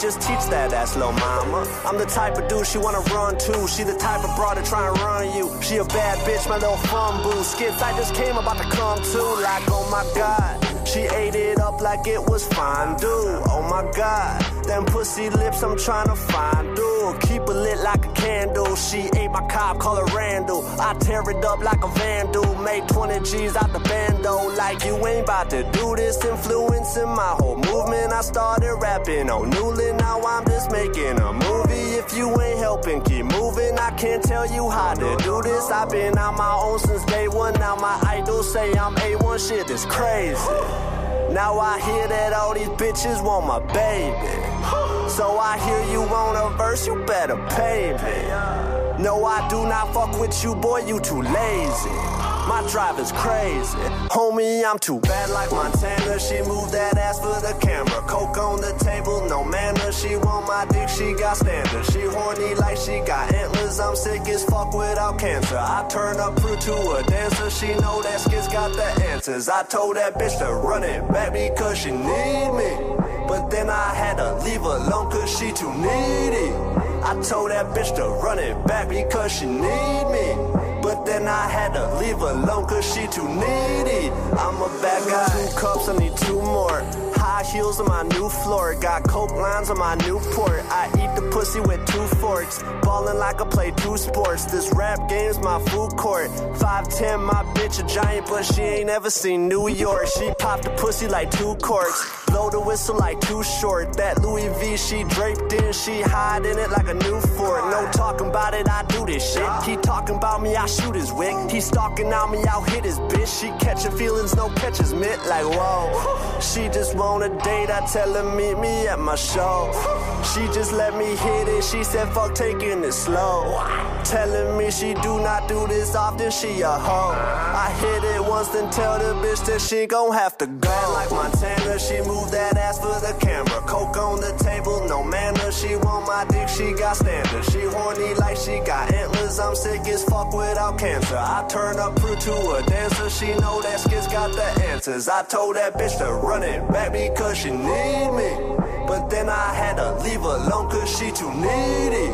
just teach that ass, lil' mama. I'm the type of dude she wanna run to. She the type of broad to try and run you. She a bad bitch, my little fun boo. Skits I just came about to come to. Like, oh my god. She ate it up like it was fondue. Oh my god, them pussy lips I'm trying to find. Dude, keep it lit like a candle. She ate my cob, call her Randall. I tear it up like a vandal. Make 20 G's out the bando. Like you ain't about to do this. Influencing my whole movement. I started rapping on Newland. Now I'm just making a movie. If you ain't helping, keep moving. I can't tell you how to do this. I've been on my own since day one. Now my idols say I'm A1. Shit is crazy. Now I hear that all these bitches want my baby. So I hear you want a verse, you better pay me. No, I do not fuck with you, boy, you too lazy. My drive is crazy. Homie, I'm too bad like Montana. She moved that ass for the camera. Coke on the table, no manner. She want my dick, she got standards. She horny like she got antlers. I'm sick as fuck without cancer. I turn up crew to a dancer. She know that skits got the answers. I told that bitch to run it back because she need me. But then I had to leave alone cause she too needy. I told that bitch to run it back because she need me. But then I had to leave alone cause she too needy. I'm a bad guy. Two cups, I need two more. High heels on my new floor. Got coke lines on my new port. I eat the pussy with two forks. Ballin' like I play two sports. This rap game's my food court. 5'10, my bitch a giant, but she ain't ever seen New York. She popped the pussy like two corks. Blow the whistle like too short. That Louis V she draped in, she hide in it like a new fort. No talking about it, I do this shit. He talking about me, I shoot his wick. He stalking on me, I'll hit his bitch. She catching feelings, no catches mitt. Like whoa, she just want a date. I tell her meet me at my show. She just let me hit it. She said fuck taking it slow. Telling me she do not do this often. She a hoe. I hit it once, then tell the bitch that she gon' have to go. Like Montana, she moved that ass for the camera. Coke on the table, no manner. She want my dick, she got standards. She horny like she got antlers. I'm sick as fuck without cancer. I turn up crew to a dancer. She know that skits got the answers. I told that bitch to run it back because she need me. But then I had to leave her alone cause she too needy.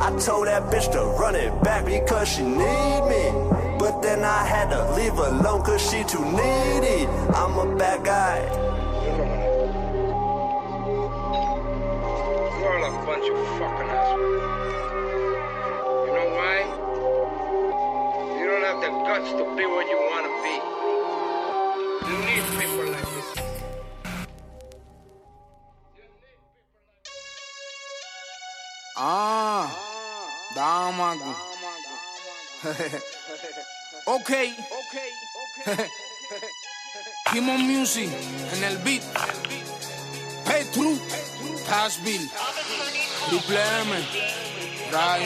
I told that bitch to run it back because she need me. But then I had to leave her alone cause she too needy. I'm a bad guy. You're all a bunch of fucking assholes. You know why? You don't have the guts to be what you want to be. You need people like this. Ah, Damago. ok. Kimon Music en el beat. Hey du, pas bil. Du blærer mig.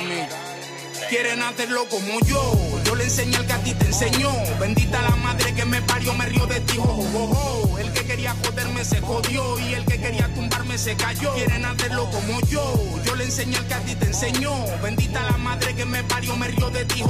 Mig. Quieren hacerlo como yo. Yo le enseñé el que a ti te enseñó. Bendita la madre que me parió, me río de ti. Oh, oh, oh. El que quería joderme se jodió. Y el que quería tumbarme se cayó. Quieren hacerlo como yo. Yo le enseñé el que a ti te enseñó. Bendita la madre que me parió, me río de ti.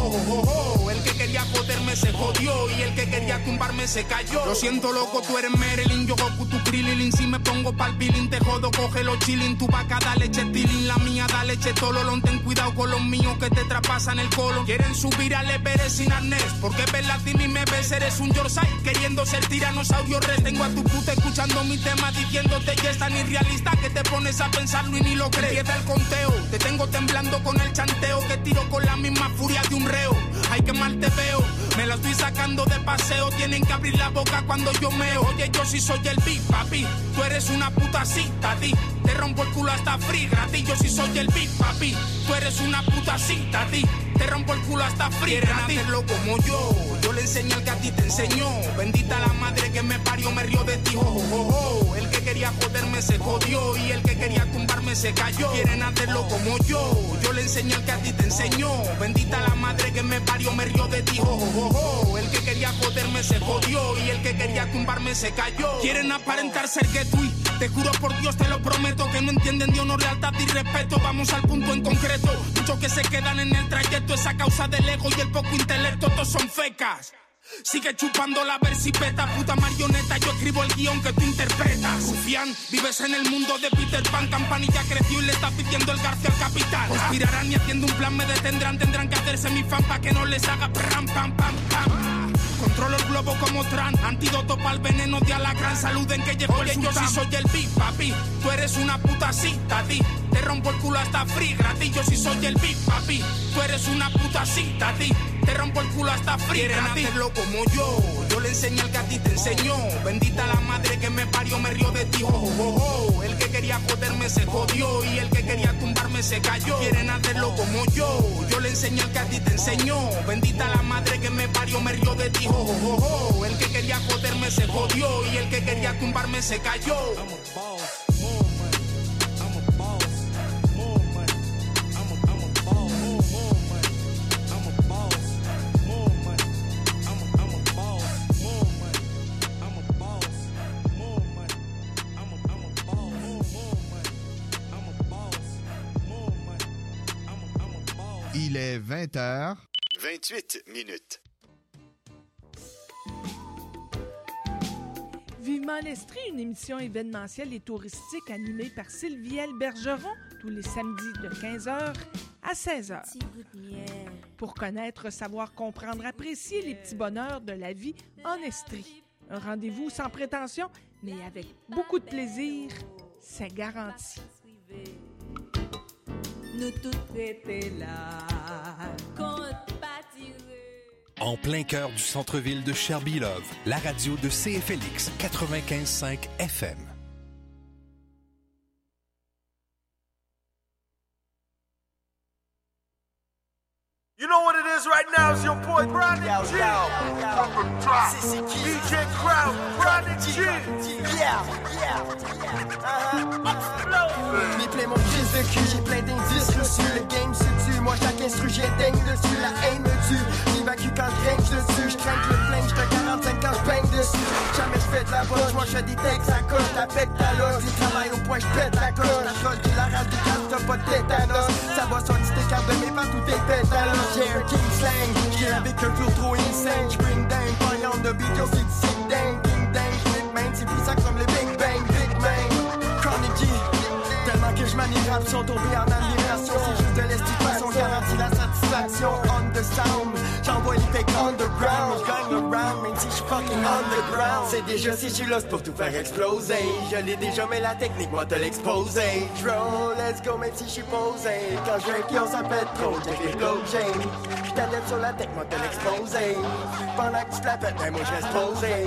El que quería joderme se jodió. Y el que quería tumbarme se cayó. Lo siento, loco, tú eres Marilyn. Yo Goku, tu Krillin. Si me pongo pa'l billing, te jodo, cógelo chilling. Tu vaca, dale chetilín. La mía, dale chetololón. Ten cuidado con los míos que te traspasan el colon. Quieren subir al Everest sin arnés. Porque y me ves, eres un Yorkshire. Queriendo ser tiranosaurio red. Tengo a tu puta escuchando mi tema diciéndote que es tan irrealista que te pones a pensarlo y ni lo crees. Empieza el conteo. Te tengo temblando con el chanteo que tiro con la misma furia de un reo. Ay, que mal te veo. Me la estoy sacando de paseo. Tienen que abrir la boca cuando yo meo. Oye, yo sí soy el beat, papi. Tú eres una puta cita, ti. Te rompo el culo hasta free gratis. Yo sí soy el beat, papi. Tú eres una puta cita, a ti. Te rompo el culo hasta frío. Quieren hacerlo como yo. Yo le enseño al que a ti te enseñó. Bendita la madre que me parió, me rió de ti. Oh, oh, oh. El que quería joderme se jodió. Y el que quería tumbarme se cayó. Quieren hacerlo como yo. Yo le enseño al que a ti te enseñó. Bendita la madre que me parió, me rió de ti. El que quería joderme se jodió. Y el que quería tumbarme se cayó. Quieren aparentar ser que tú. y Te juro por Dios, te lo prometo. Que no entienden de honor, lealtad y respeto. Vamos al punto en concreto. Muchos que se quedan en el trayecto. Esa causa del ego y el poco intelecto. Todos son fecas. Sigue chupando la versipeta, puta marioneta. Yo escribo el guion que tú interpretas. Rufián, vives en el mundo de Peter Pan. Campanilla creció y le está pidiendo el García al capital. Conspirarán y haciendo un plan me detendrán. Tendrán que hacerse mi fan pa' que no les haga pam, pam, pam, pam. Controlo el globo como Tran, antídoto para el veneno de alacrán. Saluden que llegó Oye, yo sí soy el beat, papi. Tú eres una puta cita, ti. Te rompo el culo hasta free gratis. Yo sí soy el beat, papi. Tú eres una puta cita, ti. Te rompo el culo hasta free Quieren hacerlo como yo. Yo le enseño al que a ti te enseñó. Bendita la madre que me parió, me rió de ti. Oh, oh. El que quería joderme se jodió. Y el que quería tumbarme se cayó. Quieren hacerlo como yo. Yo le enseño al que a ti te enseñó. Bendita la madre que me parió, me rió de ti. Oh, oh, oh, oh. El que quería joderme se jodió. Y el que quería tumbarme se cayó. Il est 20h. 28 minutes. Vivement l'Estrie, une émission événementielle et touristique animée par Sylvielle Bergeron tous les samedis de 15h à 16h. Pour connaître, savoir, comprendre, apprécier les petits bonheurs de la vie en Estrie. Un rendez-vous sans prétention, mais avec beaucoup de plaisir, c'est garanti. Nous toutes étaient là. En plein cœur du centre-ville de Sherby-Love, la radio de CFLX 95.5 FM. You know what it is right now? It's your boy Grinding G. DJ Crowd, Grinding G. Yeah, yeah, Mais plein mon fils de cul, j'ai plein d'indices reçus. Le game se tue, moi chaque instru j'éteigne dessus. La haine me tue, j'évacue quand je grince dessus. Je crains le plein, j'te 45 quand je baigne dessus. Jamais je fais de la bosse, moi je fais des textes à coche. La pète ta loge, du travail au point, je pète la coche. La coche, j'ai la rage du casse, t'as pas de tétanos. Ça va sur tes cartes de mes pattes ou tes pétalos. J'ai un king slang, j'ai avec un flow trop insane. J'bring down, pas de beat, yo c'est du sick dang, king dang. J'flip man, c'est plus ça comme les Big Bang, je tombés en admiration. C'est juste de l'estimation, garantit la satisfaction. On the sound, j'envoie les fakes underground. J'gagne around, même si j'suis fucking underground. C'est déjà si j'suis lost pour tout faire exploser. Je l'ai déjà, mais la technique, moi te l'exposer. Draw, let's go, même si j'suis posé. Quand je qui on s'appelle trop, j'ai les blockchain. J't'adapte sur la tech, moi te l'exposer. Pendant que tu te la pètes, ben moi je reste posé.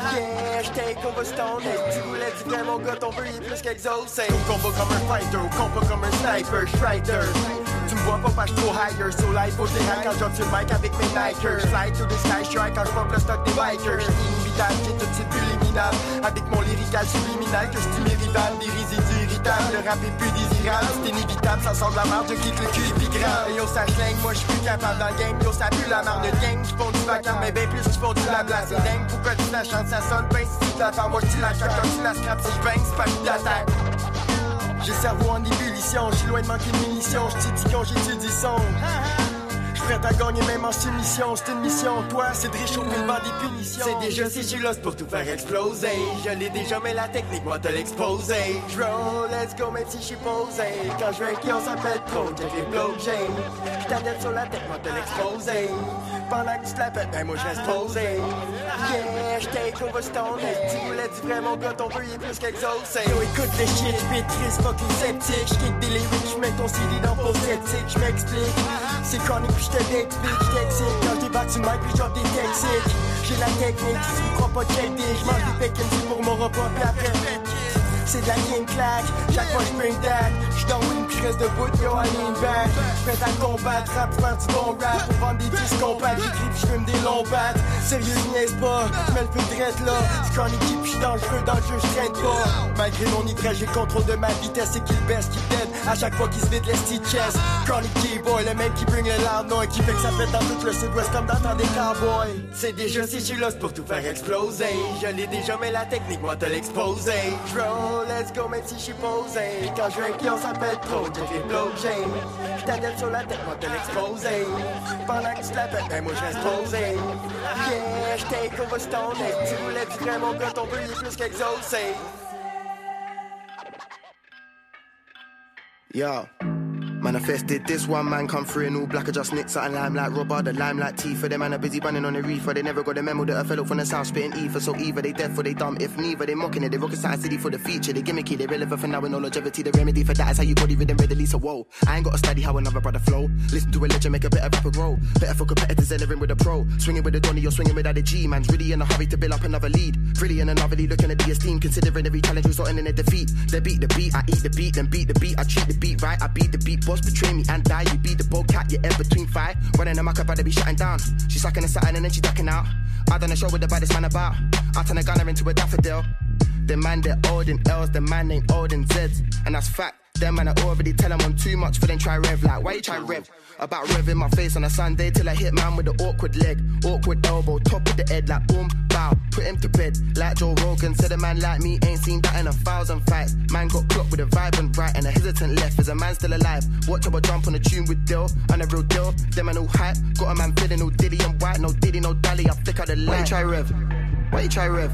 Yeah, j'take over stone. Tu voulais du vrai, mon gars, ton il est plus qu'exaucé. Au combat comme un fighter, au combat comme un sniper, strider. Tu me vois pas pas trop higher. So life faut des quand sur le mic avec mes Nikers. Fly to the sky strike quand j'pompe le stock des bikers. Inimitable, j'ai tout de suite plus liminal Avec mon lyrical subliminal que j'dis méritable. Des résidus irritables, le rap est plus désirable. C'est inévitable, ça sort de la marde, je quitte le cul et Et yo ça slang, moi j'suis plus capable dans le game. Yo ça pue la marde de gang, j'font du vacarme Mais ben plus j'font du blabla C'est dingue, pourquoi tu la chantes, ça sonne ben si la Moi j'dis la chaque quand tu la scrap, si j'bang, c'est pas que d'attaque j'ai cerveau en ébullition, j'suis loin de manquer de munitions, j't'ai quand j'étudie son. J'prêt à gagner même en soumission, c'est une mission. Toi, c'est de réchauffer banc des punitions. C'est déjà si j'suis lost pour tout faire exploser. Je l'ai déjà, mais la technique, moi te l'exposer. Draw, let's go, même si j'suis posé. Quand je qui on s'appelle trop, j'ai les blockchain. J't'adapte sur la tête, moi te l'exposer. Pendant que tu te la ben moi je. Yeah, j'take over stone. Tu voulais du vrai, mon gars, ton vœu est plus qu'exaucé. Yo, écoute le shit, j'maîtrise fucking sceptique. J'kick des lyrics, j'mets ton CD dans faux sceptique. J'm'explique. C'est chronique, puis j'te l'explique. J't'excite quand j'débarque sur mic, puis j'drop des toxiques. J'ai la technique, si tu crois pas check des. J'mange des bacon pour mon repas, puis après. C'est la king claque. Chaque fois je bring that, j'suis dans une puis reste debout, yo, I lean back. J'prête à combattre, rap, faire du bon rap. Pour vendre des disques compacts, j'écris puis j'fume des longs battes. Sérieux, je niaise pas, j'mets le peu de là. Chronic puis j'suis dangereux, dans le jeu, j'traîne pas. Malgré mon hydrage, j'ai le contrôle de ma vitesse et qu'il baisse, qu'il dead. À chaque fois qu'il se vide les chest. Chronic G-boy, le mec qui bring le loud noise, qui fait que ça fait dans tout le sud-ouest comme dans des cowboys. C'est déjà si là, c'est pour tout faire exploser. Je l'ai déjà, mais la technique, moi te l'exposer. Let's go, même si j'suis posé. Quand je un on s'appelle trop, j'ai des blockchain. J't'attelle sur la tête, moi te l'exposer. Pendant que tu la pètes, ben moi je reste posé. Yeah, j'take over stone. Tu voulais du vrai, mon gars, ton il est plus qu'exaucé. Yo. Manifested this one man come through in all black, I just nicked something lime like rubber, the lime like tea for them man are busy bunning on the reefer. They never got the memo that a fellow from the south spitting ether. So either they deaf or they dumb, if neither they mocking it. They rocket side city for the feature, they gimmicky, they relevant for now with no longevity. The remedy for that is how you body rhythm readily. So whoa, I ain't got to study how another brother flow. Listen to a legend, make a better rapper grow. Better for competitors, delivering with a pro. Swinging with a Donny, you're swinging without a G. Man's really in a hurry to build up another lead. Really in another lead, looking at the esteem, considering every challenge resulting in a defeat. They beat the beat, I eat the beat, then beat the beat. I treat the beat right, I beat the beat. Boss betray me and die. You be the bull cat, you're in between five. Running a muck up, to be shutting down. She sucking a satin and then she ducking out. I done a show with the baddest man about. I turn a gunner into a daffodil. The man they're old in L's, the man ain't old in Z's. And that's fact. Them man I already tell them I'm too much for them try rev. Like, why you try rev? About revving my face on a Sunday till I hit man with the awkward leg, awkward elbow, top of the head, like boom, bow, put him to bed. Like Joe Rogan said, a man like me ain't seen that in a thousand fights. Man got clocked with a vibrant right and a hesitant left. Is a man still alive? Watch how I jump on a tune with Dill, on a real deal. Them man all hype, got a man feeling all diddy and white, no diddy, no dally. I flick out the light. Why you try rev? Why you try rev?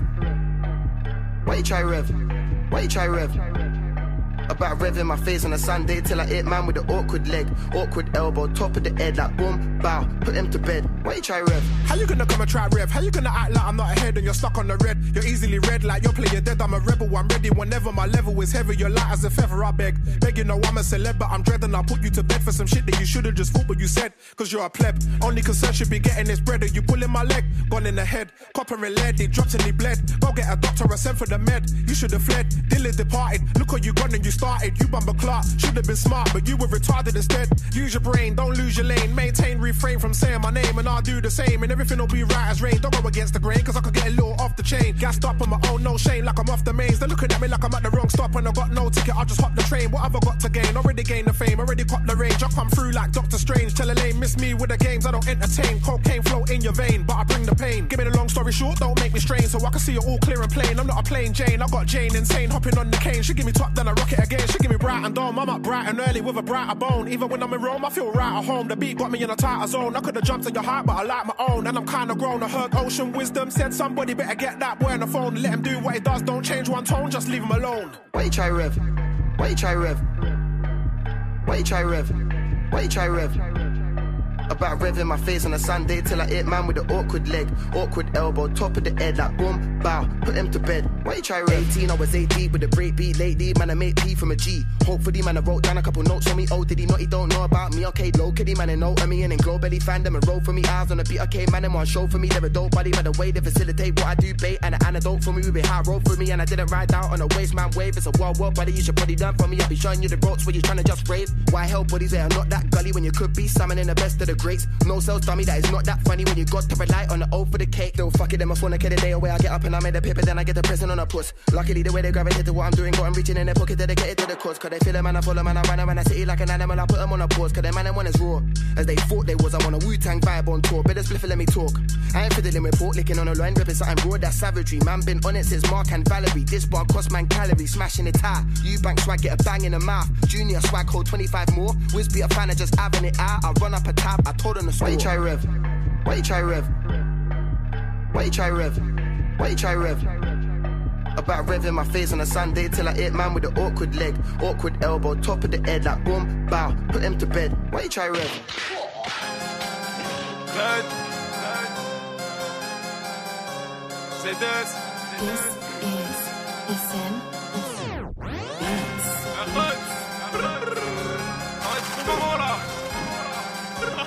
Why you try rev? Why you try rev? About revving my face on a Sunday till I hit man with the awkward leg, awkward elbow, top of the head, like boom, bow, put him to bed. Why you try rev? How you gonna come and try rev? How you gonna act like I'm not ahead and you're stuck on the red? You're easily red like you're playing dead. I'm a rebel, I'm ready whenever my level is heavy. You're light as a feather, I beg. Beg you know I'm a celeb, but I'm dreading. I'll put you to bed for some shit that you should've just thought what you said. Cause you're a pleb. Only concern should be getting this bread. Are you pulling my leg? Gone in the head. Copper and lead, he dropped and he bled. Go get a doctor, I sent for the med. You should've fled. Dilly departed. Look what you gone and you started. You bumble clock. Should've been smart, but you were retarded instead. Use your brain, don't lose your lane. Maintain, refrain from saying my name, and I'll do the same. And everything will be right as rain. Don't go against the grain, cause I could get a little off the chain. Gassed up on my own, no shame, like I'm off the mains. They're looking at me like I'm at the wrong stop, and I got no ticket. I'll just hop the train. What have I got to gain? Already gained the fame, already caught the range. I come through like Doctor Strange. Tell a lane, miss me with the games, I don't entertain. Cocaine flow in your vein, but I bring the pain. Give me the long story short, don't make me strain, so I can see it all clear and plain. I'm not a plain Jane, I got Jane insane, hopping on the cane. She give me top, then I rock it again. She give me bright and dumb. I'm up bright and early with a brighter bone. Even when I'm in Rome, I feel right at home. The beat got me in a tighter zone. I could've jumped in your heart, but I like my own. And I'm kinda grown. I heard ocean wisdom said somebody better get that boy on the phone. Let him do what he does. Don't change one tone, just leave him alone. Why you try rev? Why you try rev? Why you try rev? Why you try rev? About revving my face on a Sunday till I hit man with the awkward leg, awkward elbow, top of the head, like boom, bow, put him to bed. Why you try rev? 18, I was 18 with a break beat lately, man, I made P from a G. Hopefully, man, I wrote down a couple notes on me. Oh, did he not? He don't know about me. Okay, low kitty, man, and know of me, and then glow belly fan them and roll for me. Eyes on the beat, okay, man, and on show for me. They're a dope body, by the way they facilitate what I do, bait, and an antidote for me. We be high road for me, and I didn't ride out on a waste man wave. It's a wild world, buddy, you should probably done for me. I'll be showing you the ropes where you trying to just rave. Why help buddies that are not that gully when you could be summoning the best of the greats? No sales dummy, that is not that funny when you got to rely on the O for the cake. They'll fuck it, them a phone, I get a day away. I get up and I made a paper, then I get the prison on a puss. Luckily, the way they gravitate to what I'm doing, got them reaching in their pocket, dedicated to the cause. Cause they feel a man, I follow man, I run around, I city like an animal, I put them on a pause. Cause they man, them one is raw. As they thought they was, I'm on a Wu Tang vibe on tour. Better split let me talk. I ain't fiddling with pork, licking on a line, ripping something raw, that's savagery. Man, been on it since Mark and Valerie. This bar cost man calories, smashing it high. You bank swag, get a bang in the mouth. Junior swag, hold 25 more. Wiz be a fan of just having it out. I run up a tab, I told them to score. Why you try rev? Why you try rev? Why you try rev? Why you try rev? About revving my face on a Sunday till I hit man with the awkward leg, awkward elbow, top of the head, like boom, bow, put him to bed. Why you try rev? Good. C'est deux. This is Listen.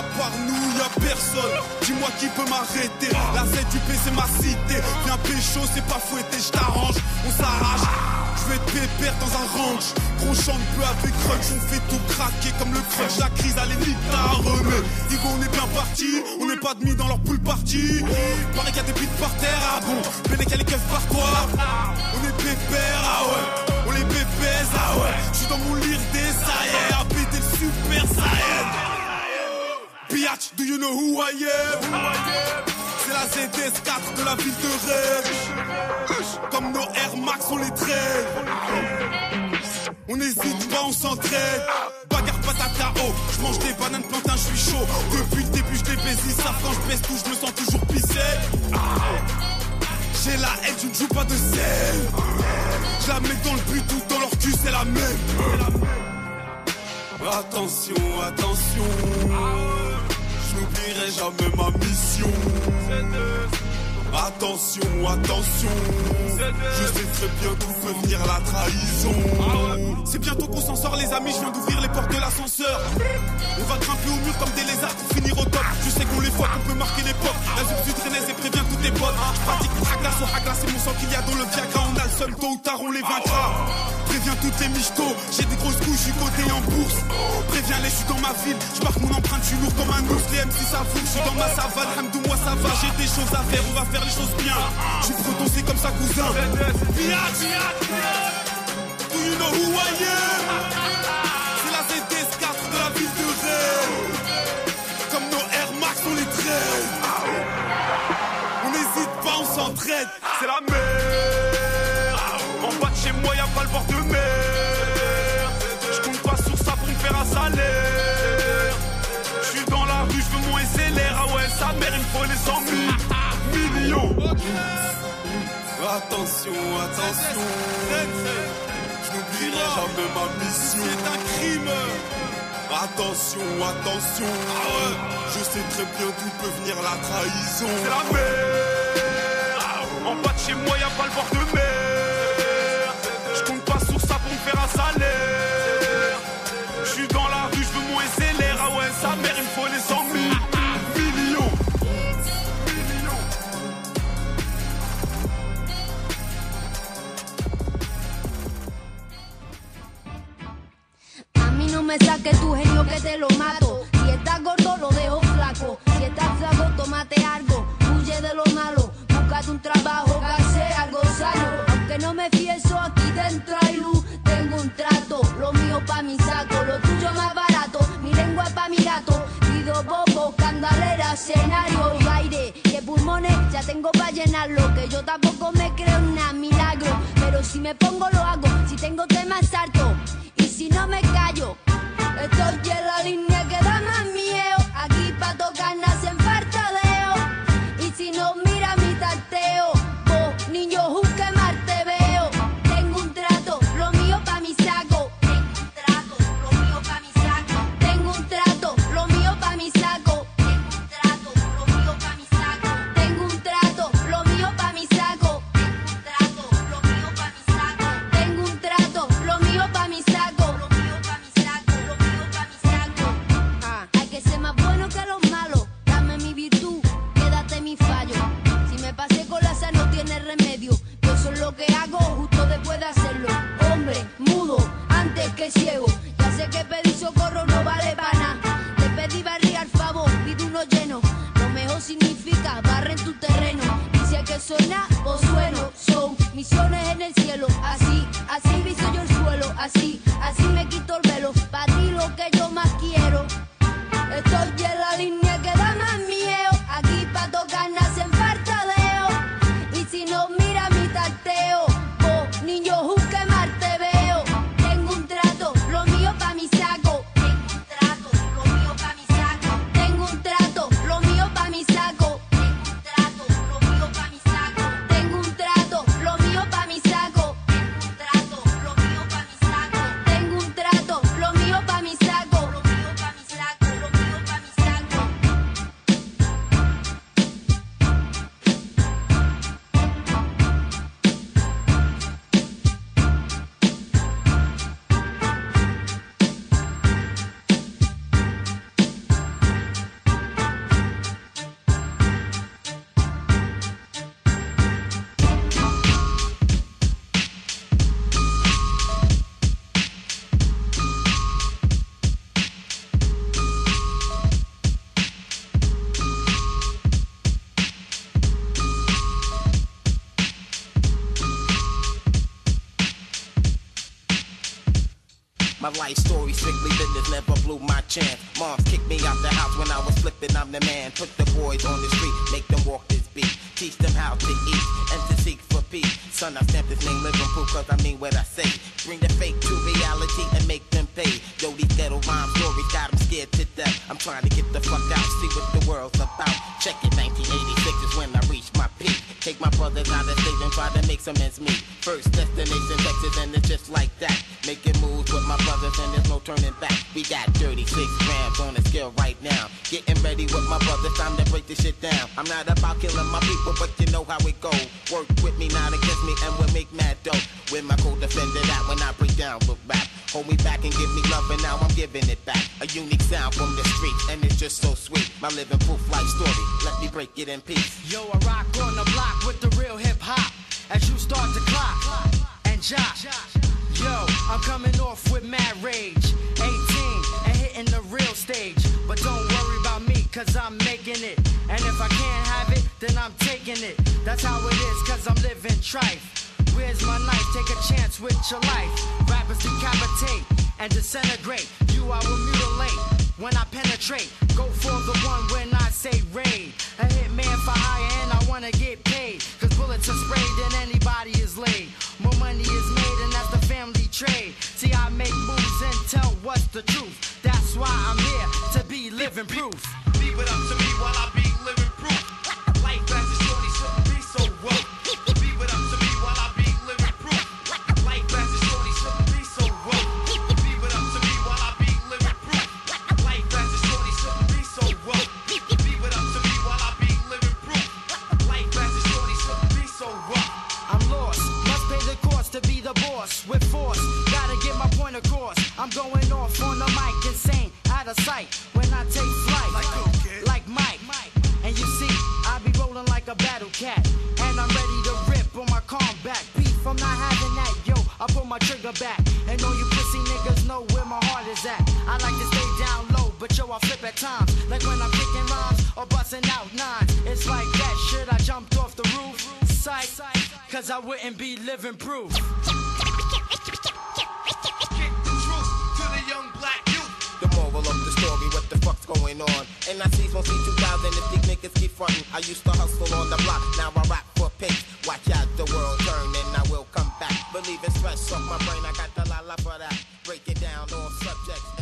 À part nous, y a personne. Dis-moi qui peut m'arrêter. La ZUP c'est ma cité. Viens pécho, c'est pas fouetté, je t'arrange. On s'arrache. Je vais te pépère dans un ranch. Gros chante peu avec crunch, on fait tout craquer comme le crunch. La crise à l'élite, t'as remet. Igo, on est bien parti. On n'est pas demi dans leur poule party. Pareil qu'il y a des bites par terre, ah bon? Y a les keufs par toi. On est pépère, ah ouais. On les pépèse, ah ouais. Je suis dans mon lire des saïens. À péter le super saiyan. Biatch, do you know who I am? C'est la ZS4 de la ville de rêve. Comme nos Air Max, on les traîne. On n'hésite pas, on s'entraide. Bagarre patata oh, je mange des bananes plantain, je suis chaud. Depuis le début, je les baise, ils savent quand je baisse tout, je me sens toujours pissé. J'ai la haine, je ne joue pas de sel. Je la mets dans le but ou dans leur cul, c'est la même. Attention, attention. Je n'oublierai jamais ma mission. Attention, attention. Je sais très bien d'où peut venir la trahison. C'est bientôt qu'on s'en sort, les amis. Je viens d'ouvrir les portes de l'ascenseur. On va grimper au mur comme des lézards pour finir au top. Je sais qu'on les fois qu'on peut marquer l'époque. La zone du drainage et prévient toutes tes potes. Je pratique Haglas au Haglas, c'est mon sang qu'il y a dans le Viagra. On a le seul tôt ou tard, on les vaincra. Préviens toutes les michtos. J'ai des grosses couches, je suis coté en bourse. Préviens les, je suis dans ma ville. Je marque mon empreinte, je suis lourd comme un ours. Les MC ça fout, je suis dans ma savane. Hamdou, moi ça va. J'ai des choses à faire, on va faire les choses bien. Je suis c'est comme ça, cousin. Biatch, Do you know who I am? C'est la ZS4 de la ville de Rennes. Comme nos Air Max, on les traîne. On n'hésite pas, on s'entraide. C'est la mer. En bas de chez moi, y'a pas le bord de mer. Je compte pas sur ça pour me faire un salaire. Je suis dans la rue, je veux mon SLR. Ah ouais, sa mère, il me faut les 100 000 millions. Attention, attention. Jamais ma mission. C'est un crime. Attention, attention. Je sais très bien d'où peut venir la trahison. C'est la mer. En bas de chez moi, y'a pas le bord de mer. Je compte pas sur ça pour me faire un salaire. Je suis dans la rue, je veux mon SLR. Ah ouais, sa mère, il me faut les 100 000 me saques tu genio que te lo mato. Si estás gordo, lo dejo flaco. Si estás flaco, tómate algo. Huye de lo malo. Búscate un trabajo, sea algo sano. Aunque no me fieso, aquí dentro hay luz. Tengo un trato, lo mío pa' mi saco. Lo tuyo más barato, mi lengua pa' mi gato. Pido bobo, candalera, escenario y aire. Que pulmones ya tengo pa' llenarlo. Que yo tampoco me creo nada milagro. Pero si me pongo, lo hago. Si tengo temas, salto. Y si no me callo, estoy en la línea que da más miedo. Aquí pa' tocar que ciego. Strictly business, never blew my chance. Moms kicked me out the house when I was flipping, I'm the man. Put the boys on the I'm not about killing my people, but you know how it go. Work with me, not against me, and we'll make mad dough. With my co-defender that when I break down with rap. Hold me back and give me love, and now I'm giving it back. A unique sound from the street, and it's just so sweet. My living proof life story, let me break it in peace. Yo, I rock on the block with the real hip hop. As you start to clock and jock. Yo, I'm coming off with mad if I can't have it, then I'm taking it. That's how it is, cause I'm living trife. Where's my knife? Take a chance with your life. Rappers decapitate and disintegrate. You I will mutilate when I penetrate. Go for the one when I say raid. A hitman for hire and I wanna get paid. Cause bullets are sprayed and anybody is laid. More money is made and that's the family trade. See, I make moves and tell what's the truth. That's why I'm here to be living proof. Leave it up to me while I be times. Like when I'm kicking rhymes or busting out nines. It's like that shit, I jumped off the roof. Sight, cause I wouldn't be living proof. To the young black youth. The moral of the story, what the fuck's going on? And I see from C2000 if these niggas keep frontin'. I used to hustle on the block, now I rap for pics. Watch out, the world turn and I will come back. Believe it's stress off my brain, I got the la la for that. Break it down, all subjects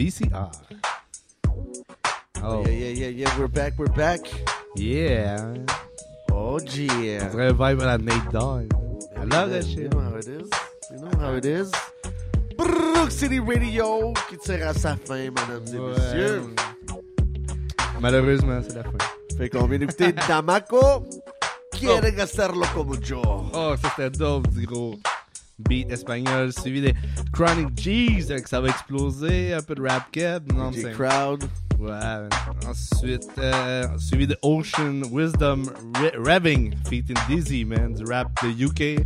BCR. Oh. Yeah, yeah, yeah, yeah. We're back, we're back. Yeah. Oh, yeah. On dirait vibe à la Nate Dogg. I love that You shit. know how it is. You know how it is. Brook City Radio qui tire à sa fin, mesdames et Ouais. messieurs. Malheureusement, c'est la fin. Fait qu'on vient d'écouter Damaco. Quiere gastarlo como yo. Oh, c'était dope, du gros beat espagnol, suivi des Chronic G's, avec ça va exploser, un peu de rap cap, non, c'est- Crowd. Ouais. Ensuite, euh, suivi de Ocean Wisdom Re- Revving, featuring Dizzy, man, du rap de UK.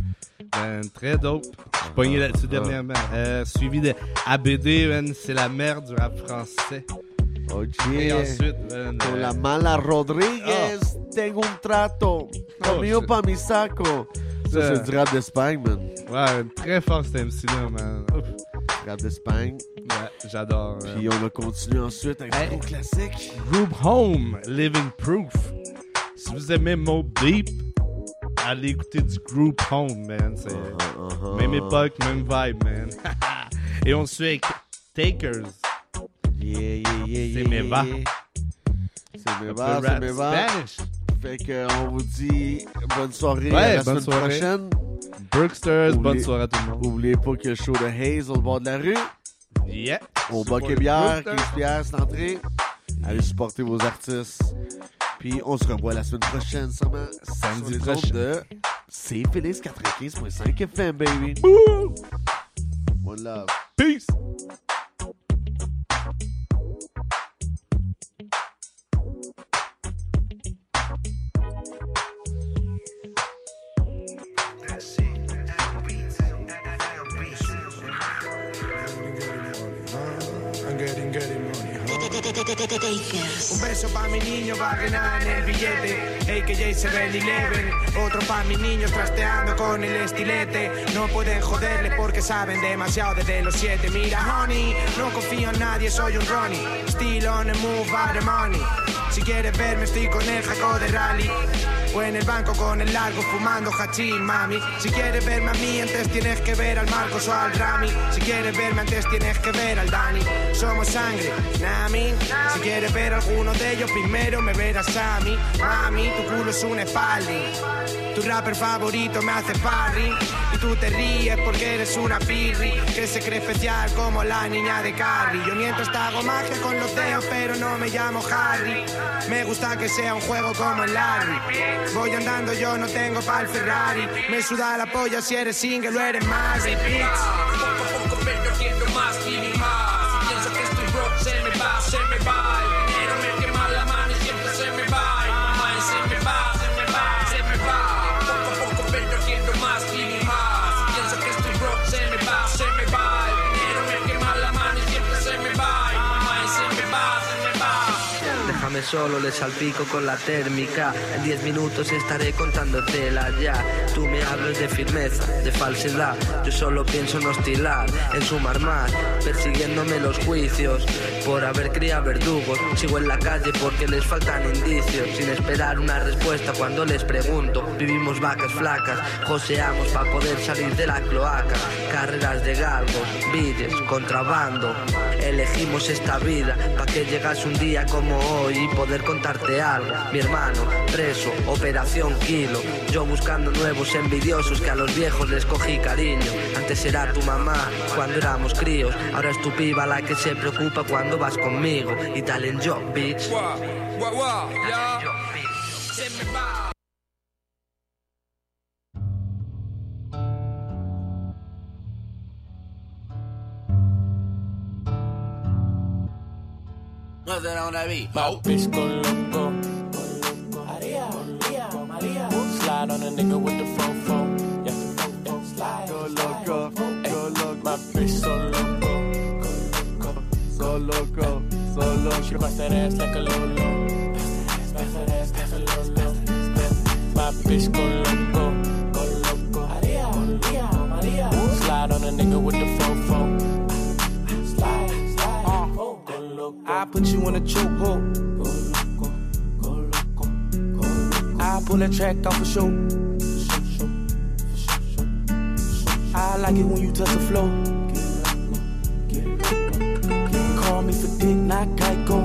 Man, très dope. J'ai pogné là-dessus dernièrement. Euh, suivi de ABD, man, c'est la merde du rap français. Oye. Et ensuite, man, Con euh, la mala Rodriguez, tengo un trato. Lo Oh, mío shit. pa mi saco. Ça, c'est du rap d'Espagne, man. Ouais, très fort cet MC-là, man. Ouf. Rap d'Espagne. Ouais, j'adore. Puis on a continué ensuite avec un classique. Group Home, Living Proof. Si vous aimez Mo Deep, allez écouter du Group Home, man. C'est Uh-huh, même époque, même vibe, man. Et on suit avec Takers. Yeah, yeah, yeah, C'est yeah, Meva. yeah. C'est peu c'est. Spanish. Fait que on vous dit bonne soirée Ouais, à la bonne semaine soirée. prochaine. Brooksters, bonne Oubliez- soirée à tout le monde. Oubliez pas le show de Haze au bord de la rue. Yeah. Au Support Bac et Bière, Brooksters. 15 piastres l'entrée. Allez supporter vos artistes. Puis on se revoit la semaine prochaine, sûrement. Samedi prochain. de C'est Félix 95.5 FM, baby. One love. Peace. Un beso pa' mi niño, va a ganar en el billete. El 11. Otro pa' mis niños trasteando con el estilete. No pueden joderle porque saben demasiado desde los siete. Mira, honey, no confío en nadie, soy un Ronnie. Still on the move, by the money. Si quieres verme, estoy con el jaco de rally. O en el banco con el largo fumando hachín, mami. Si quieres verme a mí, antes tienes que ver al Marcos o al Rami. Si quieres verme, antes tienes que ver al Dani. Somos sangre, Nami. Si quieres ver a alguno de ellos, primero me verás a mí. Mami, tu culo es un espaldi. Tu rapper favorito me hace parry. Tú te ríes porque eres una pirri. Que se cree especial como la niña de Carrie. Yo mientras te hago magia con los dedos, pero no me llamo Harry. Me gusta que sea un juego como el Larry. Voy andando, yo no tengo pa'l Ferrari. Me suda la polla si eres single o eres más. Poco a poco me más más. Si pienso que estoy broke, se me va, se me va. Solo, le salpico con la térmica. En 10 minutos estaré contándotela ya. Tú me hablas de firmeza, de falsedad. Yo solo pienso en hostilar, en sumar más, persiguiéndome los juicios. Por haber criado verdugos, sigo en la calle porque les faltan indicios. Sin esperar una respuesta cuando les pregunto. Vivimos vacas flacas, joseamos para poder salir de la cloaca. Carreras de galgos, vides, contrabando. Elegimos esta vida para que llegase un día como hoy y poder contarte algo. Mi hermano, preso, operación kilo. Yo buscando nuevos envidiosos que a los viejos les cogí cariño. Antes era tu mamá cuando éramos críos. Ahora es tu piba la que se preocupa cuando vas conmigo. Y tal en job, bitch. Va. No te da una beat. My bitch go loco. Maria, Maria, Maria. Slide on a nigga with the fofo. Yeah, yeah. Slide. Go loco, go loco. My bitch so loco. So loco, so loco. She bust that ass like a lolo. Bust that ass like a lolo. My bitch go loco. Go loco. Maria, Maria, Maria. Slide on a nigga with the fofo. Go. I put you in a chokehold. I pull that track off a show. I like it when you touch the floor. Call me for dick, not Geico.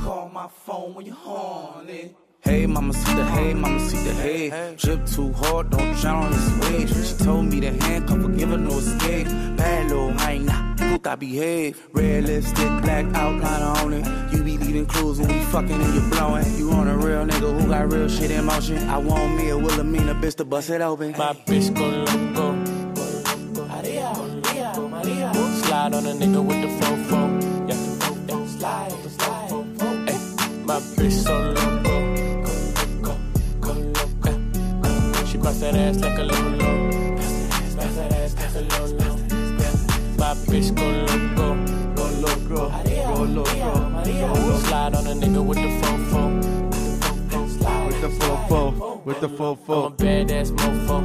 Call my phone when you're horny. Hey, mama, see the hey, mama, see the hey. Drip too hard, don't drown this wave. She told me to handcuff her, give her no escape. Bad little hyena, puta behave. Red lipstick, black outline on it. You be leaving clues when we fucking and you blowing. You on a real nigga who got real shit in motion. I want me a Wilhelmina bitch to bust it open. My bitch go loco. Maria, Maria, Maria. Slide on a nigga with the fofo. Yeah, yeah. Slide, slide. Ay, my bitch so loco. Go, go, loco. She bust that ass like a lolo. Bust that ass like a lolo. Bitch go loco. Go loco. Go loco. Maria. Slide on a nigga with the fofo. With the fofo, with the fofo. I'm a badass mofo.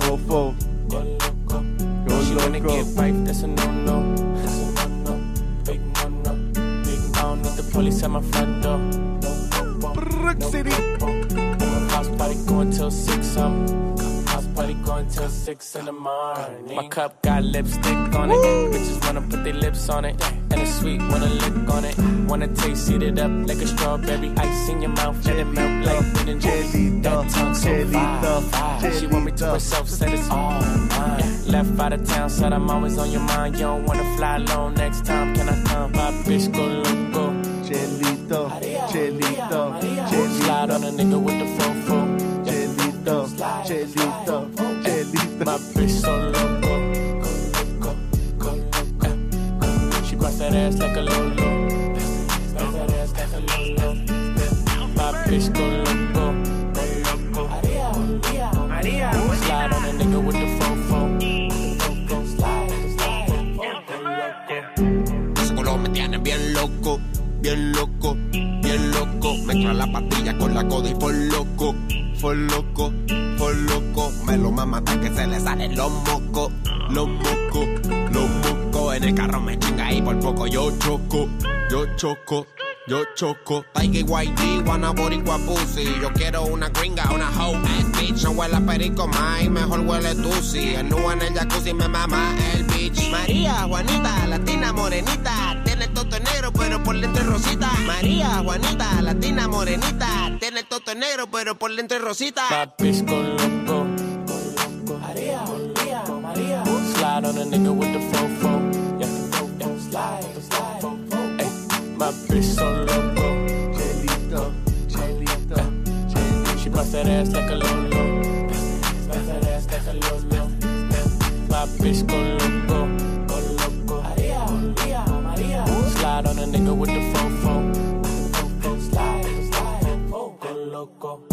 Fofo. Go loco, go loco. She wanna get right, that's a a no-no. Big no-no. Big I don't need the police at my front door. Brook City. House party going till six. Um, house party going till six in the morning. My cup got lipstick on it. Bitches wanna put their lips on it. And it's sweet, wanna lick on it. Wanna taste it up like a strawberry. Ice in your mouth, let it melt like Ben and Jerry. That tongue so fire, fire. She want me to herself, said it's all mine. Left out of town, said I'm always on your mind. You don't wanna fly alone next time, can I come? My bitch go loco. Chelito, Chelito, Slide on a nigga with the fofo. Chelito, Chelito, Chelito. My bitch so loco. Go, go, go. She bust that ass like a lolo. Bust that ass like a lolo. My bitch go loco. Choco. Yo choco, Tiger YG, wanna boricua pussy Yo quiero una gringa, una hoe ass bitch No huele a perico más, mejor huele tusi El nu en el jacuzzi me mama el bitch María, Juanita, latina morenita Tiene el toto negro pero por dentro es rosita María, Juanita, latina morenita Tiene el toto negro pero por dentro es rosita Papis con loco. María, María, María. Slide on a nigga with the fofo. Yeah, yeah, slide, slide. My bitch so loco. Chelito, chelito. She bust that ass like a lolo. Bust that ass like a lolo. My bitch go loco, go loco. María, María, María. Slide on a nigga with the fofo. Slide, slide. Go loco.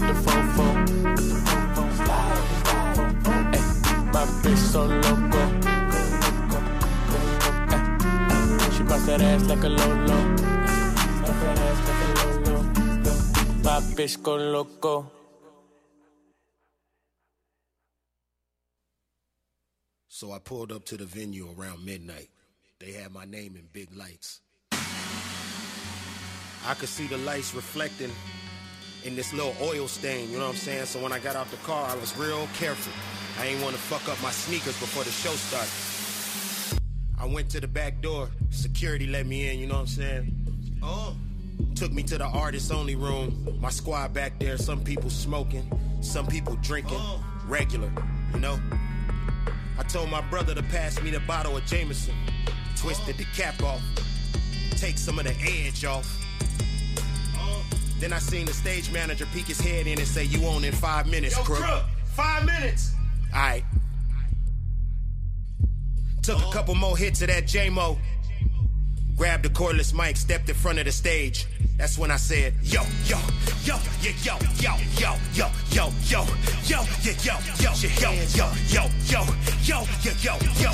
With the my bitch so loco. She. Bust that ass like a lolo. My bitch go loco. So I pulled up to the venue around midnight. They had my name in big lights. I could see the lights reflecting in this little oil stain, you know what I'm saying? So when I got out the car, I was real careful. I ain't want to fuck up my sneakers before the show started. I went to the back door. Security let me in, you know what I'm saying? Oh. Took me to the artist only room. My squad back there, some people smoking, some people drinking. Oh. Regular, you know? I told my brother to pass me the bottle of Jameson. Twisted oh. the cap off. Take some of the edge off. Then I seen the stage manager peek his head in and say, You on in five minutes, Yo, crook. Crook, five minutes. Alright. Took a couple more hits of that J-Mo. Grabbed the cordless mic, stepped in front of the stage. That's when I said, yo, yo, yo, yeah, yo, yo, yo, yo, yo, yo, yo, yeah, yo, yo, yo, yo, yo, yo, yo, yeah,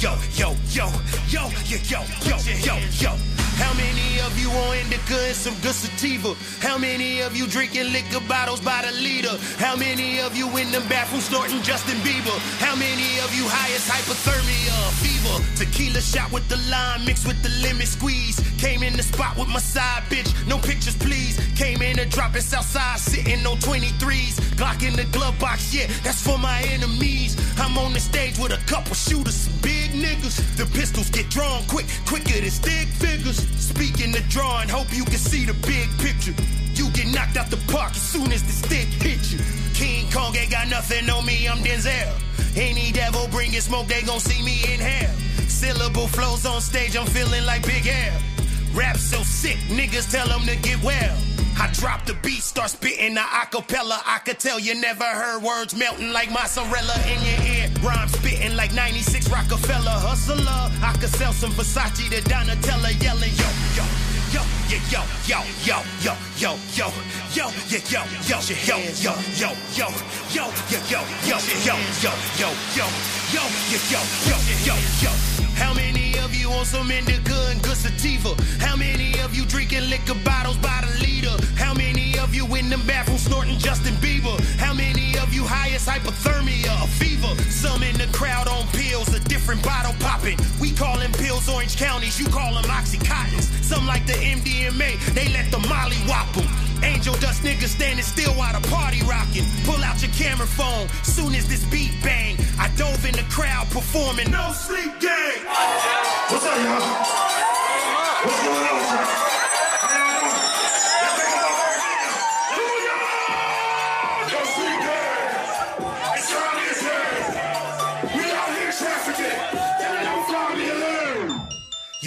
yo, yo, yo, yo, yo, yo, yo, yeah, yo, yo, yo, yo. How many of you on indica and some good sativa? How many of you drinking liquor bottles by the liter? How many of you in the bathroom snorting Justin Bieber? How many of you high as hypothermia, fever? Tequila shot with the lime mixed with the lemon squeeze. Came in the spot with my side bitch, no pictures please. Came in to drop it outside, sitting on 23s. Glock in the glove box, yeah, that's for my enemies. I'm on the stage with a couple shooters, some big niggas. The pistols get drawn quick, quicker than stick figures. Speaking the drawing, hope you can see the big picture. You get knocked out the park as soon as the stick hits you. King Kong ain't got nothing on me, I'm Denzel. Any devil bringing smoke, they gon' see me in hell. Syllable flows on stage, I'm feeling like Big L. Rap so sick, niggas tell them to get well. I drop the beat, start spitting the acapella. I could tell you never heard words melting like mozzarella in your ear. Rhyme spitting like 96 Rockefeller. Hustler, I could sell some Versace to Donatella yelling, yo, yo, yo, yeah, yo, yo, yo, yo, yo, yo, yo, yeah, yo, yo, yo, yo, yo, yo, yo, yeah, yo, yo, yo, yo, yo, yo, yo, yeah, yo, yo, yo, yo. How many of you on some indica and good sativa? How many of you drinking liquor bottles by the liter? How many you in the bathroom snorting Justin Bieber? How many of you high as hypothermia or fever? Some in the crowd on pills, a different bottle popping. We call them pills Orange Counties, you call them Oxycontins. Some like the MDMA, they let the Molly whop 'em. Angel dust niggas standing still while the party rocking. Pull out your camera phone, soon as this beat bang. I dove in the crowd performing. No sleep gang. What's up, y'all? What's going on, sir?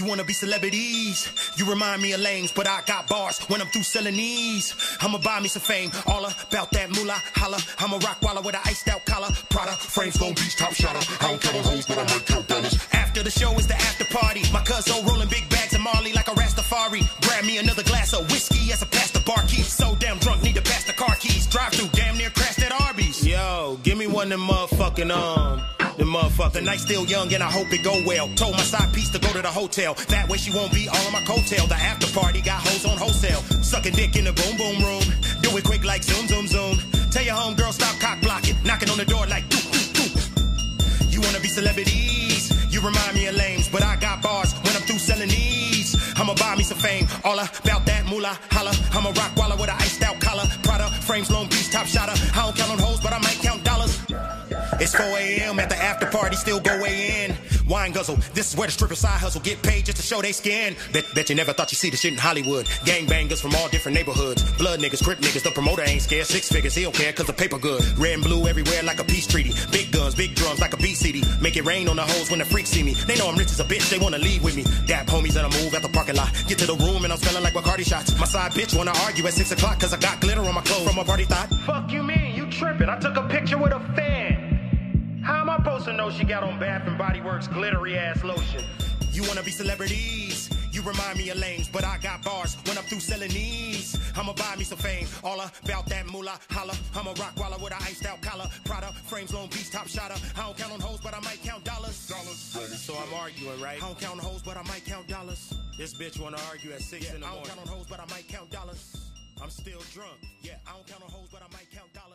Wanna be celebrities. You remind me of lames, but I got bars when I'm through selling these. I'ma buy me some fame, all about that moolah, holla. I'm a rock waller with an iced out collar. Prada, frames, Long Beach, top shotter. I don't count hoes, but I might count dollars. After the show is the after party. My cousin rolling big bags of Marley like a Rastafari. Grab me another glass of whiskey as I pass the bar keys. So damn drunk, need to pass the car keys. Drive through, damn near crashed at Arby's. Yo, give me one of them motherfucking um. The motherfucker, the night still young and I hope it go well. Told my side piece to go to the hotel. That way she won't be all on my coattail. The after party got hoes on wholesale. Sucking dick in the boom boom room. Do it quick like zoom zoom zoom. Tell your homegirl stop cock blocking. Knocking on the door like doo doo doo. You wanna be celebrities? You remind me of lames, but I got bars when I'm through selling these. I'ma buy me some fame, all about that moolah, holla. I'ma rock waller with an iced out collar. Prada, frames, Long Beach, top shotter. It's 4 a.m. at the after party, still go way in. Wine guzzle, this is where the strippers side hustle. Get paid just to show they skin. Bet, bet you never thought you'd see the shit in Hollywood. Gangbangers from all different neighborhoods. Blood niggas, crip niggas, the promoter ain't scared. Six figures, he don't care cause the paper good. Red and blue everywhere like a peace treaty. Big guns, big drums like a city. Make it rain on the hoes when the freaks see me. They know I'm rich as a bitch, they wanna leave with me. Dap homies that I move at the parking lot. Get to the room and I'm smelling like Bacardi shots. My side bitch wanna argue at 6 o'clock cause I got glitter on my clothes from a party thought. Fuck you mean, you tripping. I took a picture with a fan. How am I supposed to know she got on Bath and Body Works glittery ass lotion? You wanna be celebrities? You remind me of lames, but I got bars when I'm through selling these. I'ma buy me some fame, all about that moolah, holla. I'm a rock waller with an iced out collar. Prada, frames, Long Beach, top shotter. I don't count on hoes, but I might count dollars. Dollars. So I'm arguing, right? I don't count on hoes, but I might count dollars. This bitch wanna argue at six in the morning. I don't count on hoes, but I might count dollars. I'm still drunk. Yeah, I don't count on hoes, but I might count dollars.